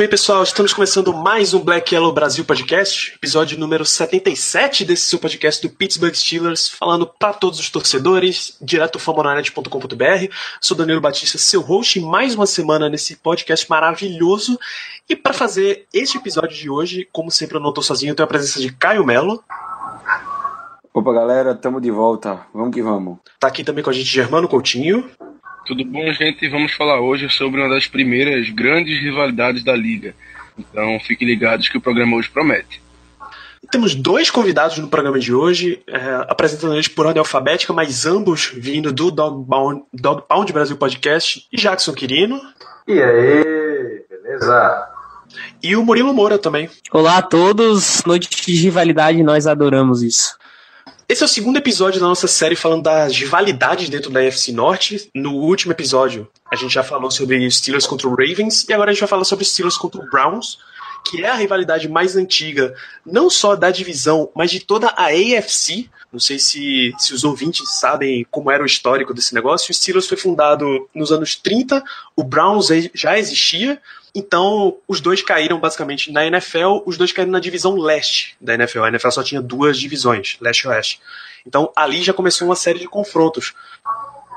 bem, pessoal, estamos começando mais um Black Yellow Brasil Podcast, episódio número 77 desse seu podcast do Pittsburgh Steelers, falando para todos os torcedores, direto do famonanet.com.br. Sou Danilo Batista, seu host, mais uma semana nesse podcast maravilhoso. E para fazer este episódio de hoje, como sempre eu não estou sozinho, eu tenho a presença de Caio Melo, Opa, galera, tamo de volta. Vamos que vamos. tá aqui também com a gente Germano Coutinho, Tudo bom, gente? Vamos falar hoje sobre uma das primeiras grandes rivalidades da liga. Então fiquem ligados que o programa hoje promete. Temos dois convidados no programa de hoje, é, apresentando eles por ordem alfabética, mas ambos vindo do Dog Pound, Dog Pound Brasil Podcast, e Jackson Quirino, E aí, beleza? e o Murilo Moura também. Olá a todos, noite de rivalidade, nós adoramos isso. Esse é o segundo episódio da nossa série falando das rivalidades dentro da NFC Norte. No último episódio, a gente já falou sobre Steelers contra o Ravens, e agora a gente vai falar sobre Steelers contra o Browns, que é a rivalidade mais antiga, não só da divisão, mas de toda a AFC. Não sei se, se os ouvintes sabem como era o histórico desse negócio. O Steelers foi fundado nos anos 30, o Browns já existia, então, os dois caíram basicamente na NFL, os dois caíram na divisão leste da NFL. A NFL só tinha duas divisões, leste e oeste. Então, ali já começou uma série de confrontos.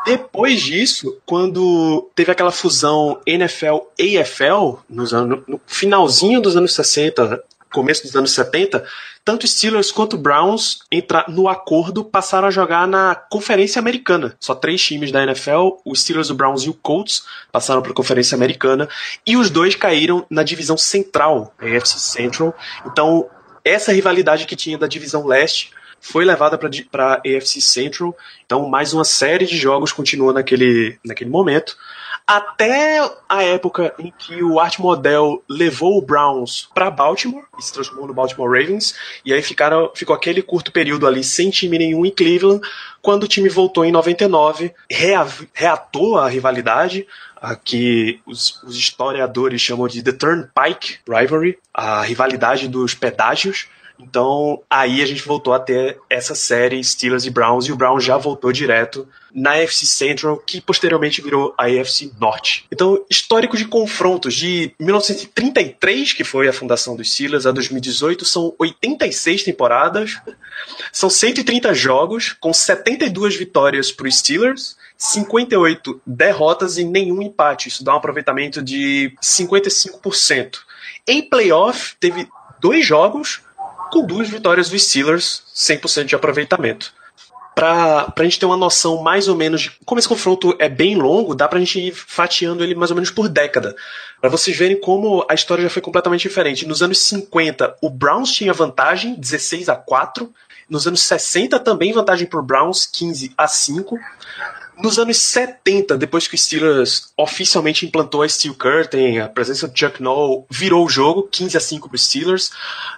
Depois disso, quando teve aquela fusão NFL-AFL, nos anos, no finalzinho dos anos 60, começo dos anos 70, tanto Steelers quanto Browns entra, no acordo passaram a jogar na Conferência Americana. Só três times da NFL, os Steelers, o Browns e o Colts, passaram para a Conferência Americana e os dois caíram na divisão central, a AFC Central. Então, essa rivalidade que tinha da divisão leste foi levada para a AFC Central. Então, mais uma série de jogos continua naquele, naquele momento. Até a época em que o Art Model levou o Browns para Baltimore e se transformou no Baltimore Ravens, e aí ficaram, ficou aquele curto período ali sem time nenhum em Cleveland, quando o time voltou em 99, rea, reatou a rivalidade, a que os, os historiadores chamam de The Turnpike Rivalry, a rivalidade dos pedágios. Então, aí a gente voltou a ter essa série Steelers e Browns, e o Browns já voltou direto na AFC Central, que posteriormente virou a AFC Norte. Então, histórico de confrontos de 1933, que foi a fundação dos Steelers, a 2018, são 86 temporadas, são 130 jogos, com 72 vitórias para os Steelers, 58 derrotas e nenhum empate. Isso dá um aproveitamento de 55%. Em playoff, teve dois jogos com duas vitórias dos Steelers, 100% de aproveitamento. Para a gente ter uma noção mais ou menos de como esse confronto é bem longo, dá para a gente ir fatiando ele mais ou menos por década. Para vocês verem como a história já foi completamente diferente. Nos anos 50, o Browns tinha vantagem, 16 a 4. Nos anos 60, também vantagem para o Browns, 15 a 5. Nos anos 70, depois que o Steelers oficialmente implantou a Steel Curtain, a presença do Chuck Noll virou o jogo, 15 a 5 para Steelers.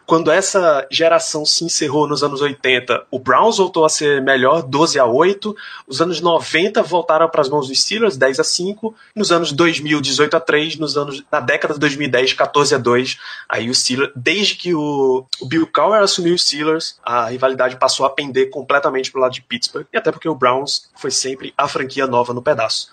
Quando essa geração se encerrou nos anos 80, o Browns voltou a ser melhor, 12 a 8. Os anos 90 voltaram para as mãos dos Steelers, 10 a 5. Nos anos 2000, 18 a 3. Nos anos, na década de 2010, 14 a 2. Aí o Steelers, desde que o, o Bill Cowher assumiu os Steelers, a rivalidade passou a pender completamente para o lado de Pittsburgh. E até porque o Browns foi sempre a franquia nova no pedaço.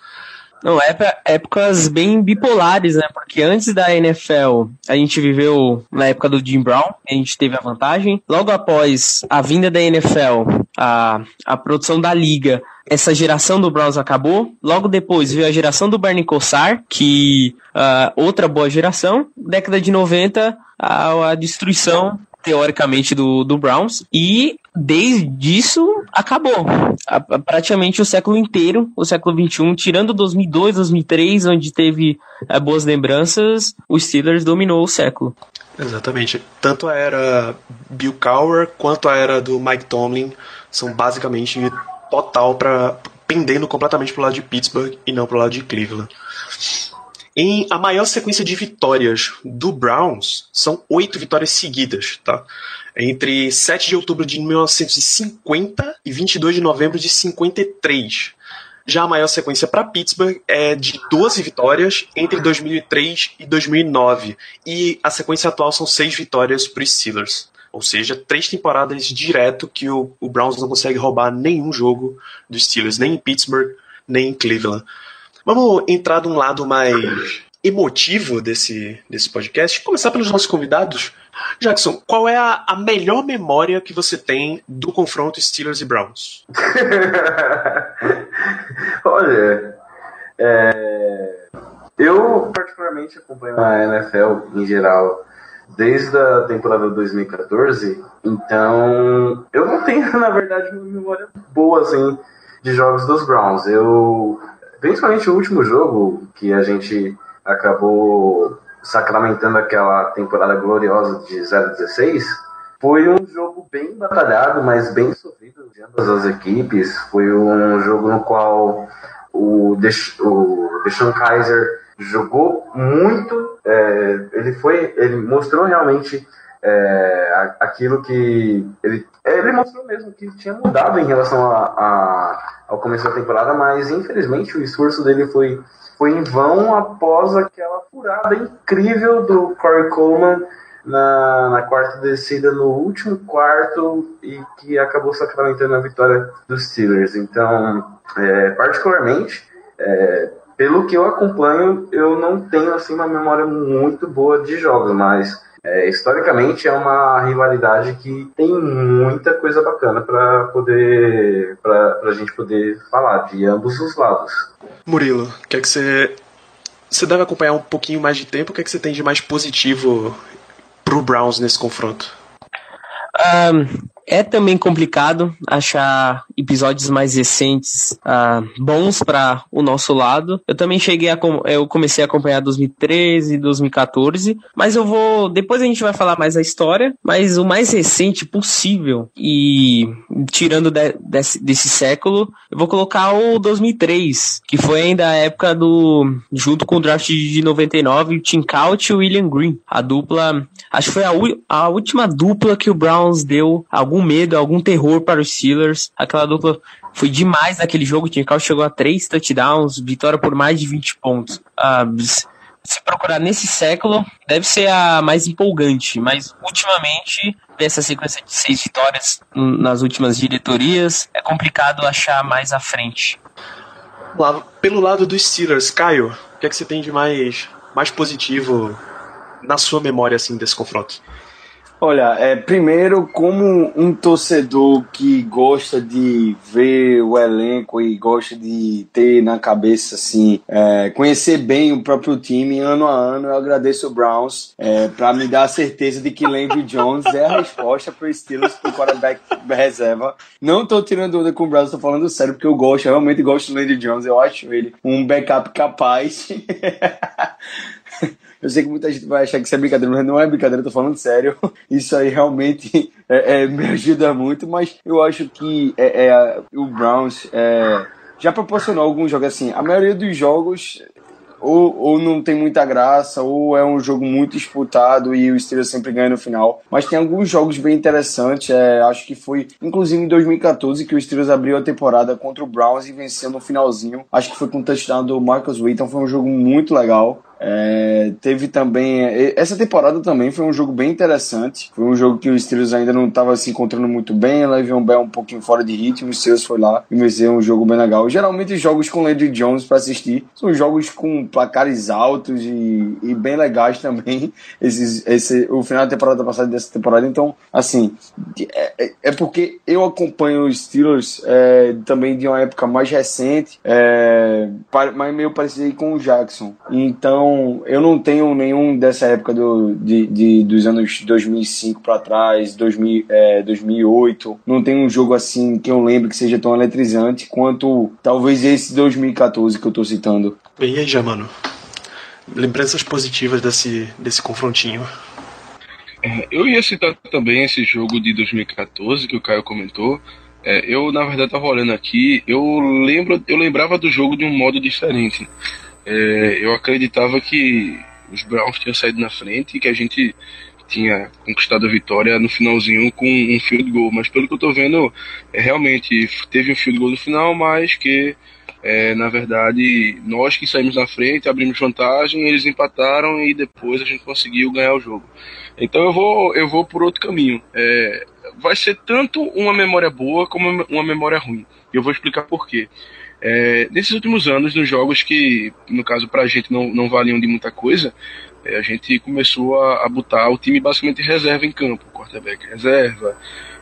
Não, época- épocas bem bipolares, né? Porque antes da NFL, a gente viveu na época do Jim Brown, a gente teve a vantagem. Logo após a vinda da NFL, a, a produção da liga, essa geração do Browns acabou. Logo depois veio a geração do Bernie Kosar, que ah, outra boa geração. Década de 90, a, a destruição teoricamente do, do Browns e desde isso acabou A- a- praticamente o século inteiro o século 21 tirando 2002 2003 onde teve eh, boas lembranças os Steelers dominou o século Exatamente. Tanto a era Bill Cowher quanto a era do Mike Tomlin são basicamente total para pendendo completamente pro lado de Pittsburgh e não pro lado de Cleveland. Em a maior sequência de vitórias do Browns são oito vitórias seguidas, tá? Entre 7 de outubro de 1950 e 22 de novembro de 53. Já a maior sequência para Pittsburgh é de 12 vitórias entre 2003 e 2009. E a sequência atual são 6 vitórias para os Steelers. Ou seja, três temporadas direto que o, o Browns não consegue roubar nenhum jogo dos Steelers, nem em Pittsburgh, nem em Cleveland. Vamos entrar de um lado mais emotivo desse, desse podcast. Começar pelos nossos convidados. Jackson, qual é a, a melhor memória que você tem do confronto Steelers e Browns? Olha, é, eu particularmente acompanho a NFL em geral desde a temporada 2014, então eu não tenho, na verdade, uma memória boa assim de jogos dos Browns. Eu, principalmente o último jogo que a gente acabou sacramentando aquela temporada gloriosa de 016, foi um jogo bem batalhado, mas bem sofrido de ambas as equipes. Foi um jogo no qual o, Desh, o Deshaun Kaiser jogou muito, é, ele foi, ele mostrou realmente é, aquilo que ele, ele mostrou mesmo que tinha mudado em relação a, a, ao começo da temporada, mas infelizmente o esforço dele foi, foi em vão após aquela furada incrível do Corey Coleman na, na quarta descida no último quarto e que acabou sacramentando a vitória dos Steelers. Então, é, particularmente, é, pelo que eu acompanho, eu não tenho assim uma memória muito boa de jogos, mas é, historicamente é uma rivalidade que tem muita coisa bacana para poder para a gente poder falar de ambos os lados. Murilo, quer que você você deve acompanhar um pouquinho mais de tempo. O que, é que você tem de mais positivo pro Browns nesse confronto? Um, é também complicado achar episódios mais recentes uh, bons para o nosso lado. Eu também cheguei a eu comecei a acompanhar 2013, 2014, mas eu vou depois a gente vai falar mais a história, mas o mais recente possível e tirando de, desse, desse século, eu vou colocar o 2003, que foi ainda a época do junto com o draft de 99, o Tim Couch e William Green, a dupla, acho que foi a, a última dupla que o Browns deu algum medo, algum terror para os Steelers. Aquela dupla foi demais naquele jogo. O Tim chegou a três touchdowns, vitória por mais de 20 pontos. Uh, se procurar nesse século, deve ser a mais empolgante, mas ultimamente, dessa sequência de seis vitórias nas últimas diretorias, é complicado achar mais à frente. Lá, pelo lado dos Steelers, Caio, o que, é que você tem de mais, mais positivo na sua memória assim desse confronto? Olha, é, primeiro, como um torcedor que gosta de ver o elenco e gosta de ter na cabeça, assim, é, conhecer bem o próprio time ano a ano, eu agradeço o Browns é, para me dar a certeza de que Landry Jones é a resposta para o Steelers pro quarterback reserva. Não tô tirando dúvida com o Browns, tô falando sério, porque eu gosto, eu realmente gosto do Landry Jones, eu acho ele um backup capaz. Eu sei que muita gente vai achar que isso é brincadeira, mas não é brincadeira, eu tô falando sério. Isso aí realmente é, é, me ajuda muito, mas eu acho que é, é o Browns é, já proporcionou alguns jogos assim. A maioria dos jogos ou, ou não tem muita graça, ou é um jogo muito disputado e o Steelers sempre ganha no final. Mas tem alguns jogos bem interessantes. É, acho que foi, inclusive em 2014, que o Steelers abriu a temporada contra o Browns e venceu no finalzinho. Acho que foi com o touchdown do Marcus Wheaton. Foi um jogo muito legal. É, teve também. Essa temporada também foi um jogo bem interessante. Foi um jogo que o Steelers ainda não estava se encontrando muito bem. Le'Veon Bell um pouquinho fora de ritmo. O Steelers foi lá e venceu um jogo bem legal. Geralmente, jogos com Landry Jones para assistir são jogos com placares altos e, e bem legais também. Esses, esse, o final da temporada passada dessa temporada. Então, assim, é, é, é porque eu acompanho os Steelers é, também de uma época mais recente, é, meio parecido com o Jackson. Então, eu não tenho nenhum dessa época do, de, de dos anos 2005 para trás, 2000, é, 2008. Não tem um jogo assim que eu lembro que seja tão eletrizante quanto talvez esse 2014 que eu tô citando. E aí, já, mano? Lembranças positivas desse, desse confrontinho. É, eu ia citar também esse jogo de 2014 que o Caio comentou. É, eu, na verdade, estava olhando aqui, eu lembro, eu lembrava do jogo de um modo diferente. É, eu acreditava que os Browns tinham saído na frente e que a gente tinha conquistado a vitória no finalzinho com um field goal. Mas pelo que eu tô vendo, é, realmente teve um field goal no final, mas que é, na verdade nós que saímos na frente, abrimos vantagem, eles empataram e depois a gente conseguiu ganhar o jogo. Então eu vou, eu vou por outro caminho. É, vai ser tanto uma memória boa como uma memória ruim. Eu vou explicar por quê. É, nesses últimos anos, nos jogos que, no caso, pra gente não, não valiam de muita coisa, é, a gente começou a, a botar o time basicamente reserva em campo. Quarterback reserva,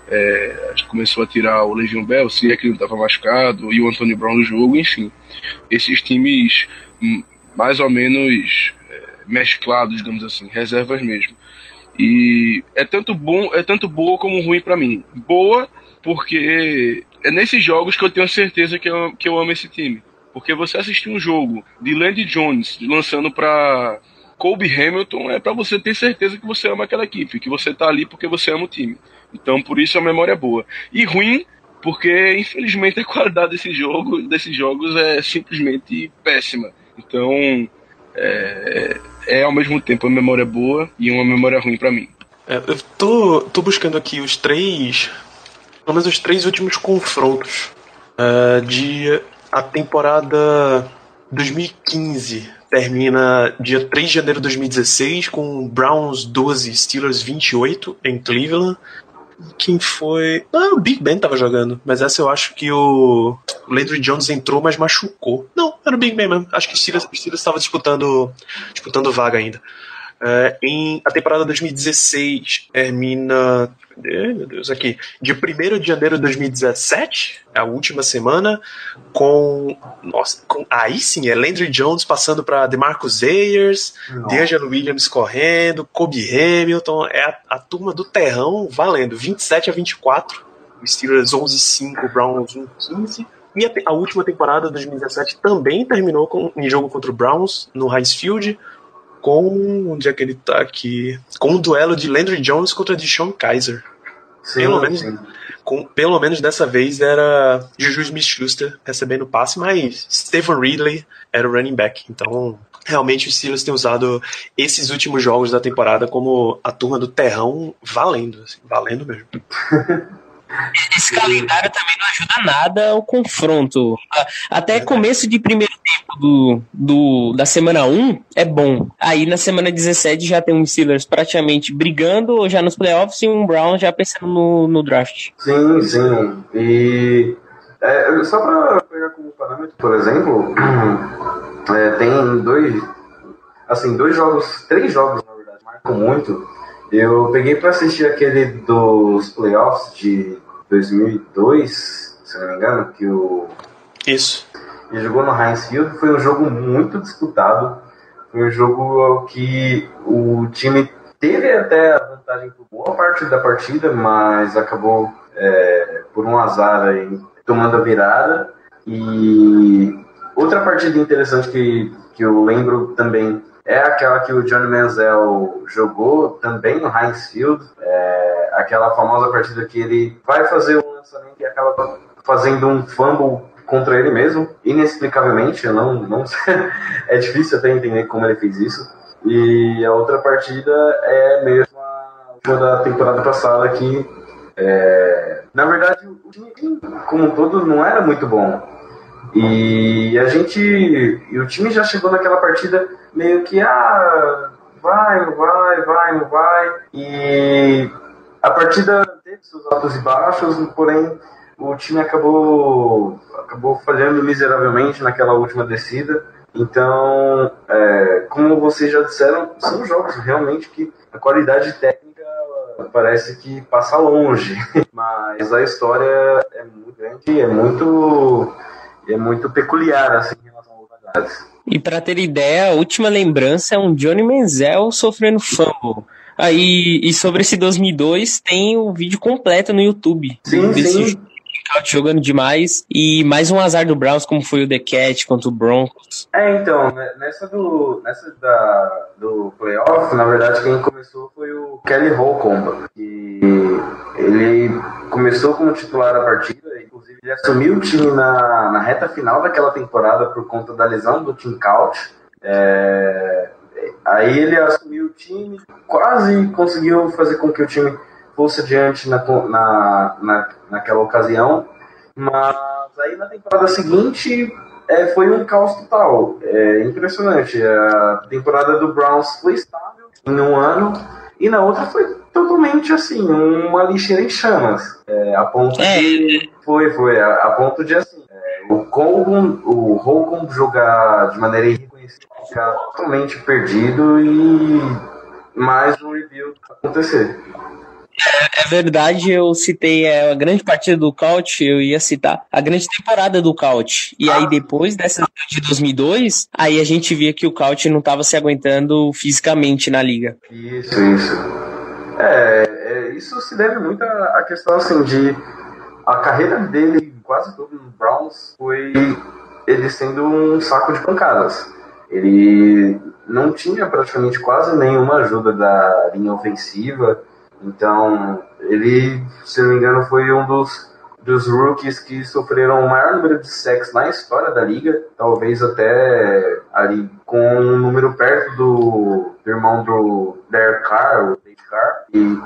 é, a gente começou a tirar o Legion Bell, se é que ele estava machucado, e o Anthony Brown no jogo, enfim. Esses times hum, mais ou menos é, mesclados, digamos assim, reservas mesmo. E é tanto bom, é tanto boa como ruim para mim. Boa porque é nesses jogos que eu tenho certeza que eu, que eu amo esse time. Porque você assistir um jogo de Landy Jones lançando para Colby Hamilton é para você ter certeza que você ama aquela equipe, que você tá ali porque você ama o time. Então por isso a memória é boa. E ruim porque infelizmente a qualidade desse jogo, desses jogos é simplesmente péssima. Então é, é ao mesmo tempo uma memória boa e uma memória ruim para mim. É, eu tô, tô buscando aqui os três pelo menos os três últimos confrontos uh, de a temporada 2015 termina dia 3 de janeiro de 2016 com Browns 12, Steelers 28 em Cleveland. Quem foi? Ah, o Big Ben tava jogando, mas essa eu acho que o Landry Jones entrou, mas machucou. Não, era o Big Ben mesmo. Acho que o Steelers estava disputando, disputando vaga ainda. Uh, em a temporada 2016 termina. meu Deus, aqui. De 1 de janeiro de 2017, a última semana, com. Nossa, com, aí sim, é Landry Jones passando para DeMarcus Ayers, D'Angelo Williams correndo, Kobe Hamilton. É a, a, turma do terrão valendo. 27 a 24. Steelers 11-5, Browns 1-15. E a, a, última temporada de 2017 também terminou com, em jogo contra o Browns no Heinz Field com. Onde é que ele tá aqui? Com o um duelo de Landry Jones contra Deshaun Kaiser. Sim, pelo, menos, com, pelo menos dessa vez era Juju Smith-Schuster recebendo o passe, mas Stephen Ridley era o running back. Então, realmente os Steelers têm usado esses últimos jogos da temporada como a turma do terrão valendo, assim, valendo mesmo. Esse calendário também não ajuda nada ao confronto. Até começo de primeiro tempo do, do, da semana 1 é bom. Aí na semana 17 já tem um Steelers praticamente brigando já nos playoffs e um Brown já pensando no, no draft. Sim, sim. E é, só para pegar como parâmetro, por exemplo, é, tem dois, assim, dois jogos, três jogos na verdade, marcam muito eu peguei para assistir aquele dos playoffs de 2002, se não me engano, que o. Isso. Ele jogou no Heinz Field. Foi um jogo muito disputado. Foi um jogo que o time teve até a vantagem por boa parte da partida, mas acabou é, por um azar aí, tomando a virada. E outra partida interessante que, que eu lembro também é aquela que o Johnny Manziel jogou também no Heinz Field, é aquela famosa partida que ele vai fazer um lançamento e acaba fazendo um fumble contra ele mesmo, inexplicavelmente, não, não é difícil até entender como ele fez isso. E a outra partida é mesmo a da temporada passada que, é, na verdade, o time como um todo não era muito bom. E a gente, e o time já chegou naquela partida meio que, ah, vai, não vai, vai, não vai. E a partida teve seus altos e baixos, porém o time acabou, acabou falhando miseravelmente naquela última descida. Então, é, como vocês já disseram, são jogos realmente que a qualidade técnica parece que passa longe, mas a história é muito grande, é muito, é muito peculiar assim, em relação aos jogadores. E para ter ideia, a última lembrança é um Johnny Menzel sofrendo fumble. Aí, e sobre esse 2002, tem o vídeo completo no YouTube. Sim, desse sim. Jogando demais. E mais um azar do Browns, como foi o The Cat contra o Broncos. É, então, né, nessa do, nessa da, do playoff, na verdade, quem começou foi o Kelly Holcomb. E ele começou como titular a partida, inclusive ele assumiu o time na, na reta final daquela temporada por conta da lesão do Tim Couch. É, aí ele assumiu o time, quase conseguiu fazer com que o time fosse adiante na, na, na, naquela ocasião, mas aí na temporada seguinte é, foi um caos total. É impressionante. A temporada do Browns foi estável em um ano e na outra foi totalmente assim, uma lixeira em chamas. É, a ponto É. de. Foi, foi. A, a ponto de assim. é, o Colgan, o Holcomb jogar de maneira irreconhecível, ficar totalmente perdido e mais um rebuild acontecer. É verdade, eu citei é, a grande partida do Couch, eu ia citar a grande temporada do Couch. E aí depois dessa de 2002, aí a gente via que o Couch não estava se aguentando fisicamente na liga. Isso, isso. É, é, isso se deve muito à questão assim de a carreira dele quase todo no Browns foi ele sendo um saco de pancadas. Ele não tinha praticamente quase nenhuma ajuda da linha ofensiva, então ele, se não me engano, foi um dos dos rookies que sofreram o maior número de sacks na história da liga, talvez até ali com um número perto do, do irmão do Derek Carr, o Dave Carr, e,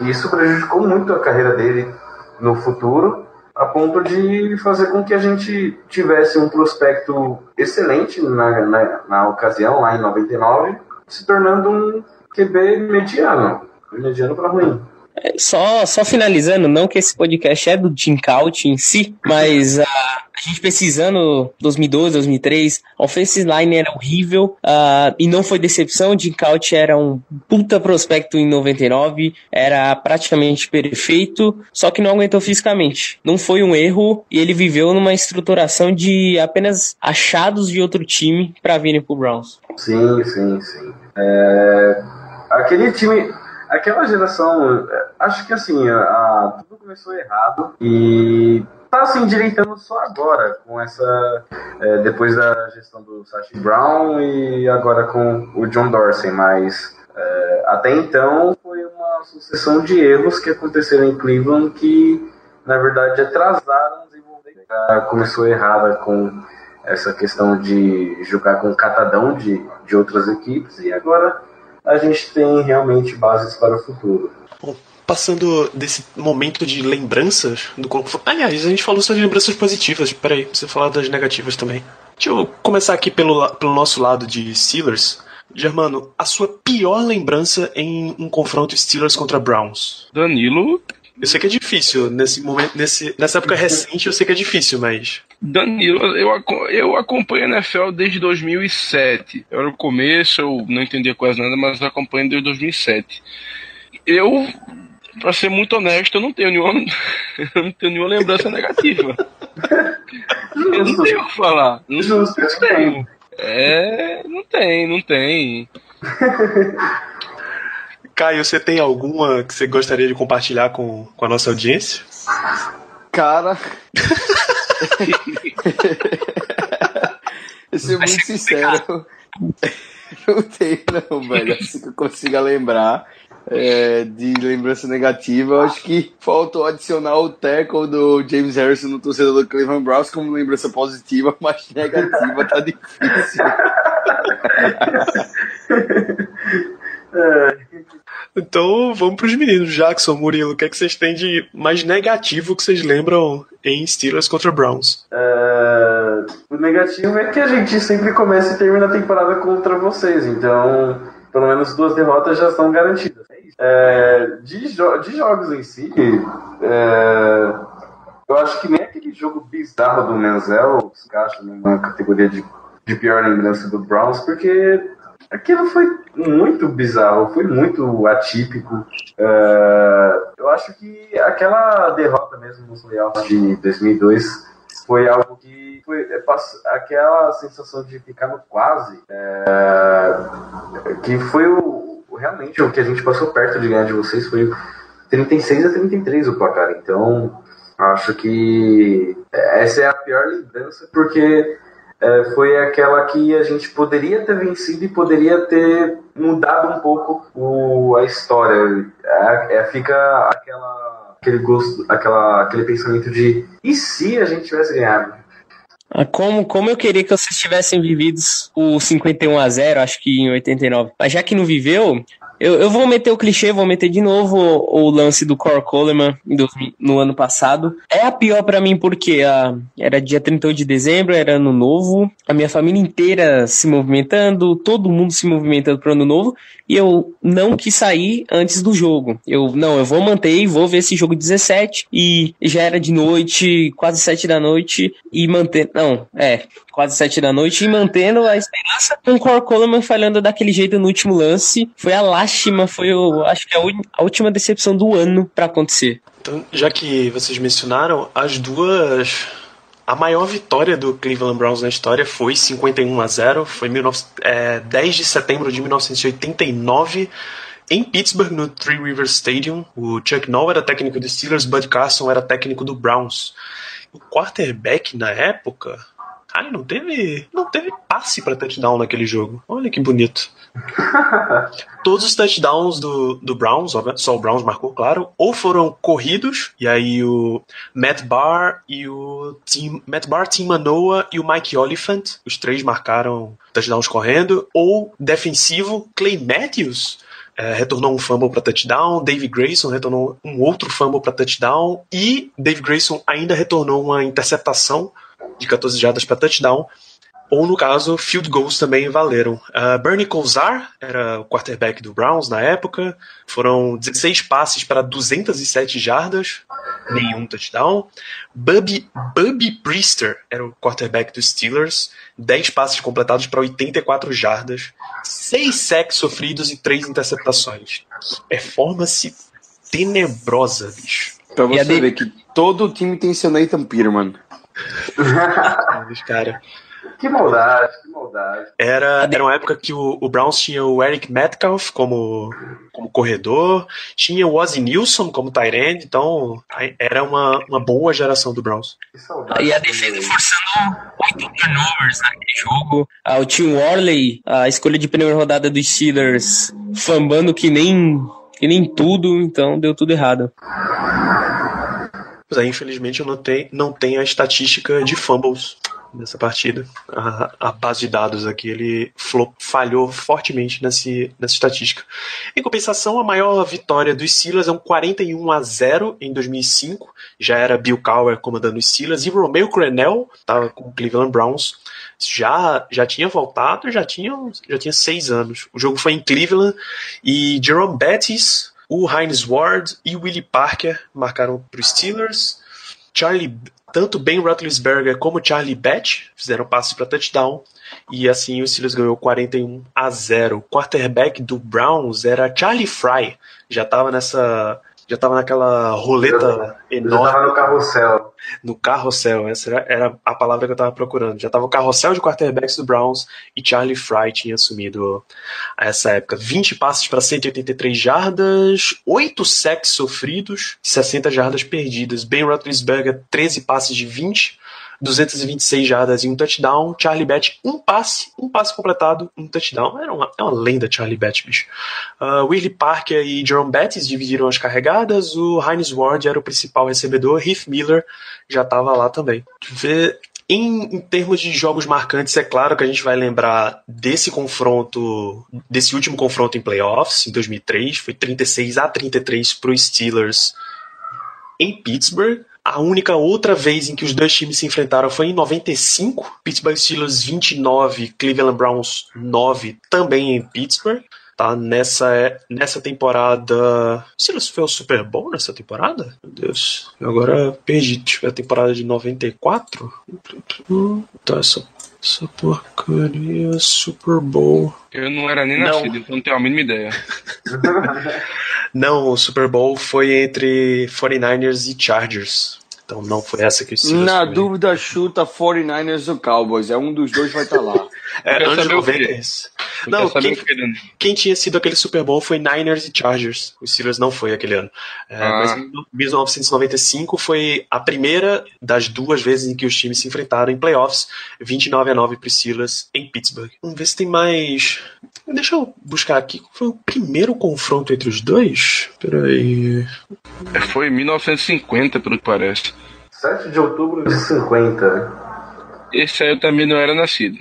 e isso prejudicou muito a carreira dele no futuro, a ponto de fazer com que a gente tivesse um prospecto excelente na, na, na ocasião, lá em 99, se tornando um QB mediano, mediano para ruim. É, Só, só finalizando, não que esse podcast é do Team Couch em si, mas ah, a gente pesquisando 2012, 2003, a offensive line era horrível ah, e não foi decepção. O Team Couch era um puta prospecto em 99, era praticamente perfeito, só que não aguentou fisicamente. Não foi um erro e ele viveu numa estruturação de apenas achados de outro time para virem pro Browns. Sim, sim, sim. É, aquele time, aquela geração, é, acho que assim, a, tudo começou errado e tá se endireitando só agora, com essa. é, depois da gestão do Sashi Brown e agora com o John Dorsey, mas é, até então foi uma sucessão de erros que aconteceram em Cleveland que, na verdade, atrasaram o desenvolvimento. Começou errada com essa questão de jogar com catadão de, de outras equipes e agora a gente tem realmente bases para o futuro. Bom, passando desse momento de lembranças do corpo. Aliás, a gente falou sobre lembranças positivas. Peraí, precisa falar das negativas também. Deixa eu começar aqui pelo, pelo nosso lado de Steelers. Germano, a sua pior lembrança em um confronto Steelers contra Browns? Danilo. Eu sei que é difícil, nesse momento, nesse, nessa época recente eu sei que é difícil, mas. Danilo, eu, eu acompanho a NFL desde 2007. Eu era no começo, eu não entendia quase nada, mas eu acompanho desde 2007. Eu, pra ser muito honesto, eu não tenho nenhuma, eu não tenho nenhuma lembrança negativa. Eu não tenho o que falar. Não, Justo, não tenho. É, não tem, não tem. Caio, você tem alguma que você gostaria de compartilhar com, com a nossa audiência? Cara. Eu ser muito sincero. Não tem, não, velho. Assim que eu consiga lembrar é, de lembrança negativa, eu acho que faltou adicionar o tackle do James Harrison no torcedor do Cleveland Browns como lembrança positiva, mas negativa tá difícil. Então vamos pros meninos. Jackson, Murilo, o que, é que vocês têm de mais negativo que vocês lembram em Steelers contra Browns? É, o negativo é que a gente sempre começa e termina a temporada contra vocês, então pelo menos duas derrotas já estão garantidas. É, de, jo- de jogos em si, é, eu acho que nem aquele jogo bizarro do Menzel se encaixa numa categoria de, de pior lembrança do Browns, porque aquilo foi muito bizarro, foi muito atípico. É, eu acho que aquela derrota mesmo nos playoffs de 2002 foi algo que foi é, aquela sensação de ficar no quase, é, que foi o- realmente o que a gente passou perto de ganhar de vocês foi 36 a 33 o placar. Então, acho que essa é a pior lembrança porque é, foi aquela que a gente poderia ter vencido e poderia ter mudado um pouco o, a história. É, é, fica aquela aquele gosto, aquela, aquele pensamento de e se a gente tivesse ganhado? Ah, Como, como eu queria que vocês tivessem vivido o 51 a 0 acho que em 89. Mas já que não viveu, eu, eu vou meter o clichê, vou meter de novo o, o lance do Core Coleman em 2000 no ano passado. É a pior pra mim porque ah, era dia 31 de dezembro, era ano novo, a minha família inteira se movimentando, todo mundo se movimentando pro ano novo, e eu não quis sair antes do jogo. Eu, não, eu vou manter e vou ver esse jogo 17, e já era de noite, quase 7 da noite, e manter, não, é, quase 7 da noite, e mantendo a esperança com o Core Coleman falhando daquele jeito no último lance. Foi a lástima, foi, o, acho que a, uni- a última decepção do ano pra acontecer. Então, já que vocês mencionaram, as duas. A maior vitória do Cleveland Browns na história foi 51 a 0. Foi 19, é, 10 de setembro de 1989 em Pittsburgh, no Three Rivers Stadium. O Chuck Noll era técnico dos Steelers, Bud Carson era técnico do Browns. O quarterback na época. Ai, não teve, não teve passe para touchdown naquele jogo. Olha que bonito. Todos os touchdowns do, do Browns, só o Browns marcou, claro, ou foram corridos, e aí o Matt Barr e o Tim, Matt Barr, Tim Manoa e o Mike Oliphant, os três marcaram touchdowns correndo, ou defensivo, Clay Matthews eh, retornou um fumble para touchdown, Dave Grayson retornou um outro fumble para touchdown e Dave Grayson ainda retornou uma interceptação de 14 jardas para touchdown ou no caso, field goals também valeram. Uh, Bernie Kosar era o quarterback do Browns na época, foram 16 passes para 207 jardas, nenhum touchdown. Bubby, Bubby Priester era o quarterback dos Steelers, 10 passes completados para 84 jardas, 6 sacks sofridos e 3 interceptações. Que performance tenebrosa, bicho. Pra E você de- ver que todo time tem seu Nathan Peterman. Cara, Que maldade, que maldade. Era, era uma época que o, o Browns tinha o Eric Metcalf como, como corredor, tinha o Ozzie Nilsson como tight end, então era uma, uma boa geração do Browns. Que saudade. E a defesa forçando oito turnovers naquele jogo. Ah, o Tim Worley, a escolha de primeira rodada dos Steelers, fambando que nem, que nem tudo, então deu tudo errado. Aí, infelizmente, eu não tenho, não tenho a estatística de fumbles nessa partida. A, a base de dados aqui, ele flo- falhou fortemente nesse, nessa estatística. Em compensação, a maior vitória dos Steelers é um 41 a 0 em 2005. Já era Bill Cowher comandando os Steelers e Romeo Crennel estava com o Cleveland Browns. Já, já tinha voltado, já tinha, já tinha seis anos. O jogo foi em Cleveland e Jerome Bettis, o Heinz Ward e o Willie Parker marcaram para os Steelers. Charlie, tanto Ben Roethlisberger como Charlie Batch fizeram passe para touchdown. E assim o Steelers ganhou 41 a 0. O quarterback do Browns era Charlie Fry. Já estava nessa. Já tava naquela roleta Eu enorme tava no carrossel. no carrossel, essa era, era a palavra que eu tava procurando. Já tava o carrossel de quarterbacks do Browns e Charlie Fry tinha assumido a essa época. 20 passes para 183 jardas, 8 sacks sofridos, 60 jardas perdidas. Ben Roethlisberger, 13 passes de 20, 226 jardas e um touchdown. Charlie Batch, um passe, um passe completado, um touchdown. Era uma, é uma lenda Charlie Batch, bicho. Uh, Willie Parker e Jerome Bettis dividiram as carregadas. O Heinz Ward era o principal recebedor. Heath Miller já estava lá também. Vê- Em, em termos de jogos marcantes, é claro que a gente vai lembrar desse confronto, desse último confronto em playoffs, em 2003. Foi 36 a 33 para os Steelers em Pittsburgh. A única outra vez em que os dois times se enfrentaram foi em 95. Pittsburgh Steelers 29, Cleveland Browns 9, também em Pittsburgh. Tá, nessa, nessa temporada. Steelers foi ao Super Bowl nessa temporada? Meu Deus. Eu agora perdi. Tipo, a temporada de 94? Tá, essa, essa porcaria. Super Bowl. Eu não era nem Não. nascido, então não tenho a mínima ideia. Não, o Super Bowl foi entre 49ers e Chargers. Então não foi essa que o Steelers Na dúvida, chuta 49ers ou Cowboys. É um dos dois vai estar lá. É, quero anos saber o 90. quê? esse. Eu Não, quem, o quem tinha sido aquele Super Bowl foi Niners e Chargers. Os Steelers não foi aquele ano. É, Ah. Mas em 1995 foi a primeira das duas vezes em que os times se enfrentaram em playoffs, 29 a 9 para os Steelers em Pittsburgh. Vamos ver se tem mais. Deixa eu buscar aqui. Qual foi o primeiro confronto entre os dois? Peraí. É, Foi em 1950, pelo que parece. 7 de outubro de 50. Esse aí eu também não era nascido.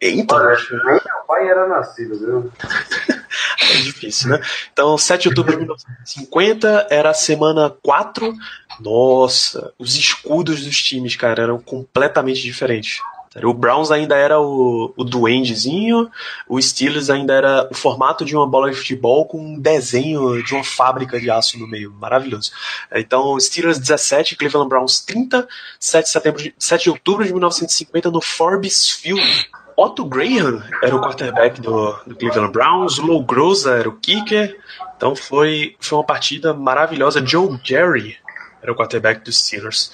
Então, Olha, nem meu pai era nascido, viu? é difícil, né? Então, 7 de outubro de 1950 era a semana 4. Nossa, os escudos dos times, cara, eram completamente diferentes. O Browns ainda era o, o duendezinho, o Steelers ainda era o formato de uma bola de futebol com um desenho de uma fábrica de aço no meio. Maravilhoso. Então, Steelers 17, Cleveland Browns 30, 7 de, setembro de, 7 de outubro de 1950 no Forbes Field. Otto Graham era o quarterback do, do Cleveland Browns, Lou Groza era o kicker. Então foi, foi uma partida maravilhosa. Joe Jerry era o quarterback dos Steelers.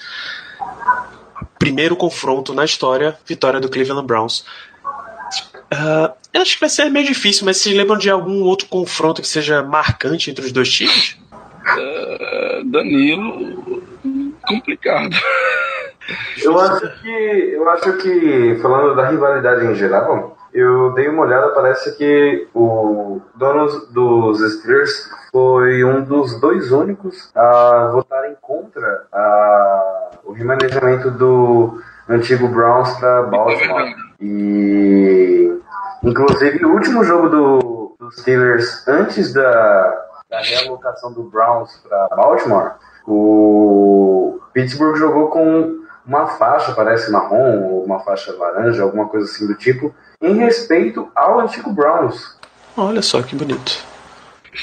Primeiro confronto na história, vitória do Cleveland Browns. Ah, eu acho que vai ser meio difícil, mas vocês lembram de algum outro confronto que seja marcante entre os dois times? Ah, Danilo, complicado. Eu acho que, eu acho que, falando da rivalidade em geral, eu dei uma olhada, parece que o dono dos Steelers foi um dos dois únicos a votarem contra a, o remanejamento do antigo Browns para Baltimore. E, inclusive, o último jogo do, dos Steelers antes da, da realocação do Browns para Baltimore, o Pittsburgh jogou com uma faixa, parece marrom, ou uma faixa laranja, alguma coisa assim do tipo, em respeito ao antigo Browns. Olha só que bonito.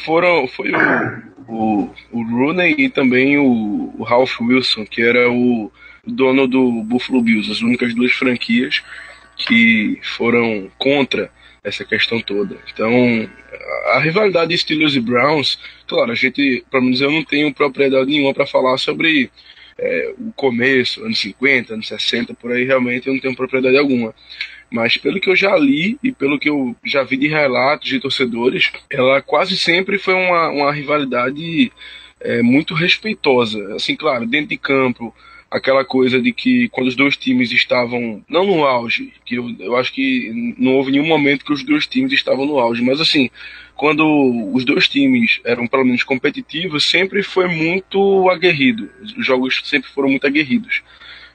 Foram, foi o, o, o Rooney e também o, o Ralph Wilson, que era o dono do Buffalo Bills, as únicas duas franquias que foram contra essa questão toda. Então, a rivalidade Steelers e Browns, claro, a gente, pelo menos eu não tenho propriedade nenhuma para falar sobre é, o começo, anos 50, anos 60, por aí realmente eu não tenho propriedade alguma. Mas pelo que eu já li e pelo que eu já vi de relatos de torcedores, ela quase sempre foi uma, uma rivalidade é, muito respeitosa. Assim, claro, dentro de campo, aquela coisa de que quando os dois times estavam, não no auge, que eu, eu acho que não houve nenhum momento que os dois times estavam no auge, mas assim, quando os dois times eram pelo menos competitivos, sempre foi muito aguerrido. Os jogos sempre foram muito aguerridos.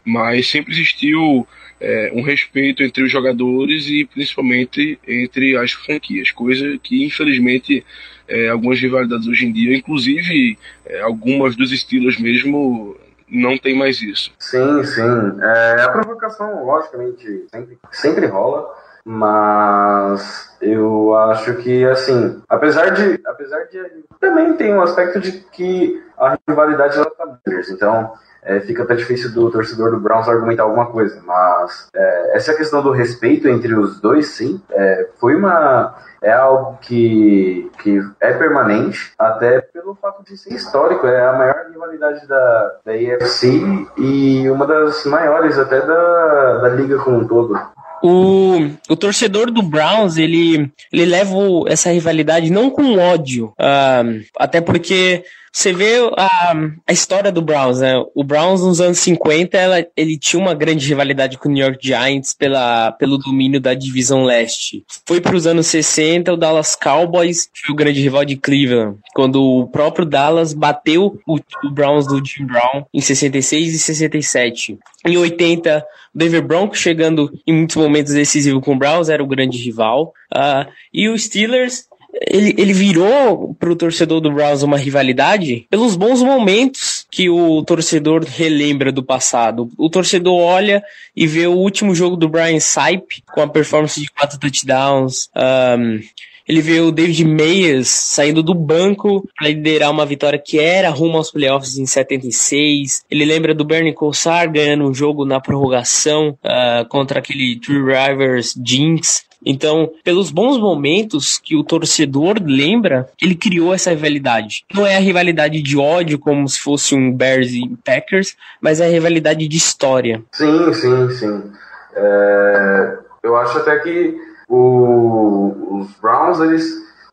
Mas sempre existiu é, um respeito entre os jogadores e principalmente entre as franquias, coisa que infelizmente é, algumas rivalidades hoje em dia, inclusive é, algumas dos estilos mesmo, não tem mais isso. Sim, sim. É, a provocação, logicamente, sempre, sempre rola, mas eu acho que, assim, apesar de, apesar de. Também tem um aspecto de que a rivalidade ela tá então é, fica até difícil do torcedor do Browns argumentar alguma coisa, mas é, essa questão do respeito entre os dois, sim, é, foi uma é algo que, que é permanente, até pelo fato de ser histórico, é a maior rivalidade da, da AFC e uma das maiores até da, da liga como um todo. O, o torcedor do Browns, ele, ele leva essa rivalidade não com ódio, ah, até porque você vê a, a história do Browns, né? O Browns nos anos 50, ela, ele tinha uma grande rivalidade com o New York Giants pela, pelo domínio da divisão leste. Foi para os anos 60, o Dallas Cowboys foi o grande rival de Cleveland, quando o próprio Dallas bateu o, o Browns do Jim Brown em 66 e 67. Em 80, o Denver Broncos chegando em muitos momentos decisivos com o Browns era o grande rival. Ah, e o Steelers ele, ele virou pro torcedor do Browns uma rivalidade pelos bons momentos que o torcedor relembra do passado. O torcedor olha e vê o último jogo do Brian Saip com a performance de quatro touchdowns. Um, ele vê o David Meyers saindo do banco para liderar uma vitória que era rumo aos playoffs em 76. Ele lembra do Bernie Kosar ganhando um jogo na prorrogação uh, contra aquele True Rivers Jinx. Então, pelos bons momentos que o torcedor lembra, ele criou essa rivalidade. Não é a rivalidade de ódio, como se fosse um Bears e Packers, mas é a rivalidade de história. Sim, sim, sim. É, eu acho até que o, os Browns, eles,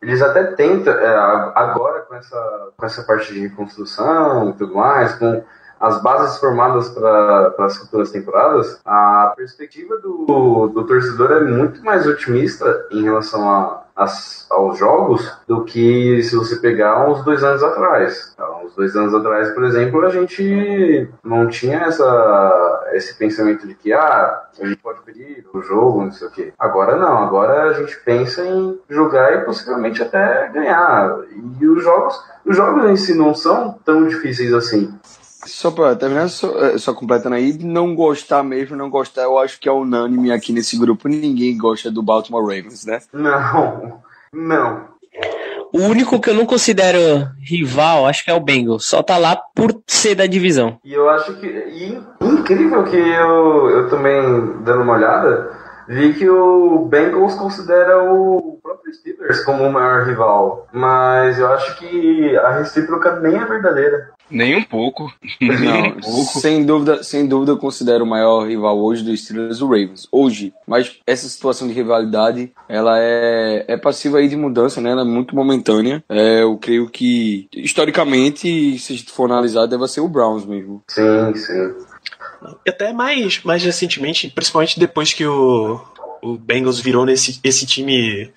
eles até tentam, é, agora com essa, com essa parte de reconstrução e tudo mais, com as bases formadas para as futuras temporadas, a perspectiva do, do torcedor é muito mais otimista em relação a, as, aos jogos do que se você pegar uns dois anos atrás. Então, uns dois anos atrás, por exemplo, a gente não tinha essa, esse pensamento de que ah, a gente pode pedir o jogo, não sei o quê. Agora não, agora a gente pensa em jogar e possivelmente até ganhar. E os jogos, os jogos em si não são tão difíceis assim. Só pra terminar, só, eh, só completando aí, não gostar mesmo, não gostar, eu acho que é unânime aqui nesse grupo. Ninguém gosta do Baltimore Ravens, né? Não, não. O único que eu não considero rival, acho que é o Bengals. Só tá lá por ser da divisão. E eu acho que. Incrível que eu, eu também, dando uma olhada, vi que o Bengals considera o próprio Steelers como o maior rival. Mas eu acho que a recíproca nem é verdadeira. Nem um pouco. Nem um Não, pouco. sem dúvida, sem dúvida eu considero o maior rival hoje do Steelers o Ravens. Hoje. Mas essa situação de rivalidade, ela é, é passiva aí de mudança, né? Ela é muito momentânea. É, eu creio que, historicamente, se a gente for analisar, deve ser o Browns mesmo. Sim, sim. E até mais, mais recentemente, principalmente depois que o, o Bengals virou nesse esse time.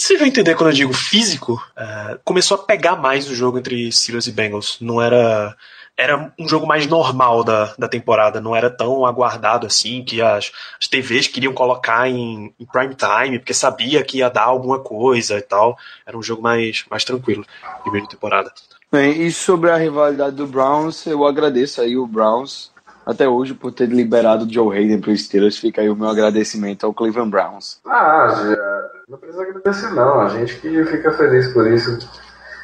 Vocês vão entender quando eu digo físico, é, começou a pegar mais o jogo entre Steelers e Bengals. Não era. Era um jogo mais normal da, da temporada, não era tão aguardado assim, que as, as TVs queriam colocar em, em prime time, porque sabia que ia dar alguma coisa e tal. Era um jogo mais, mais tranquilo de meio de temporada. Bem, e sobre a rivalidade do Browns, eu agradeço aí o Browns até hoje por ter liberado o Joe Hayden para os Steelers. Fica aí o meu agradecimento ao Cleveland Browns. Ah, já, não precisa agradecer não, a gente que fica feliz por isso.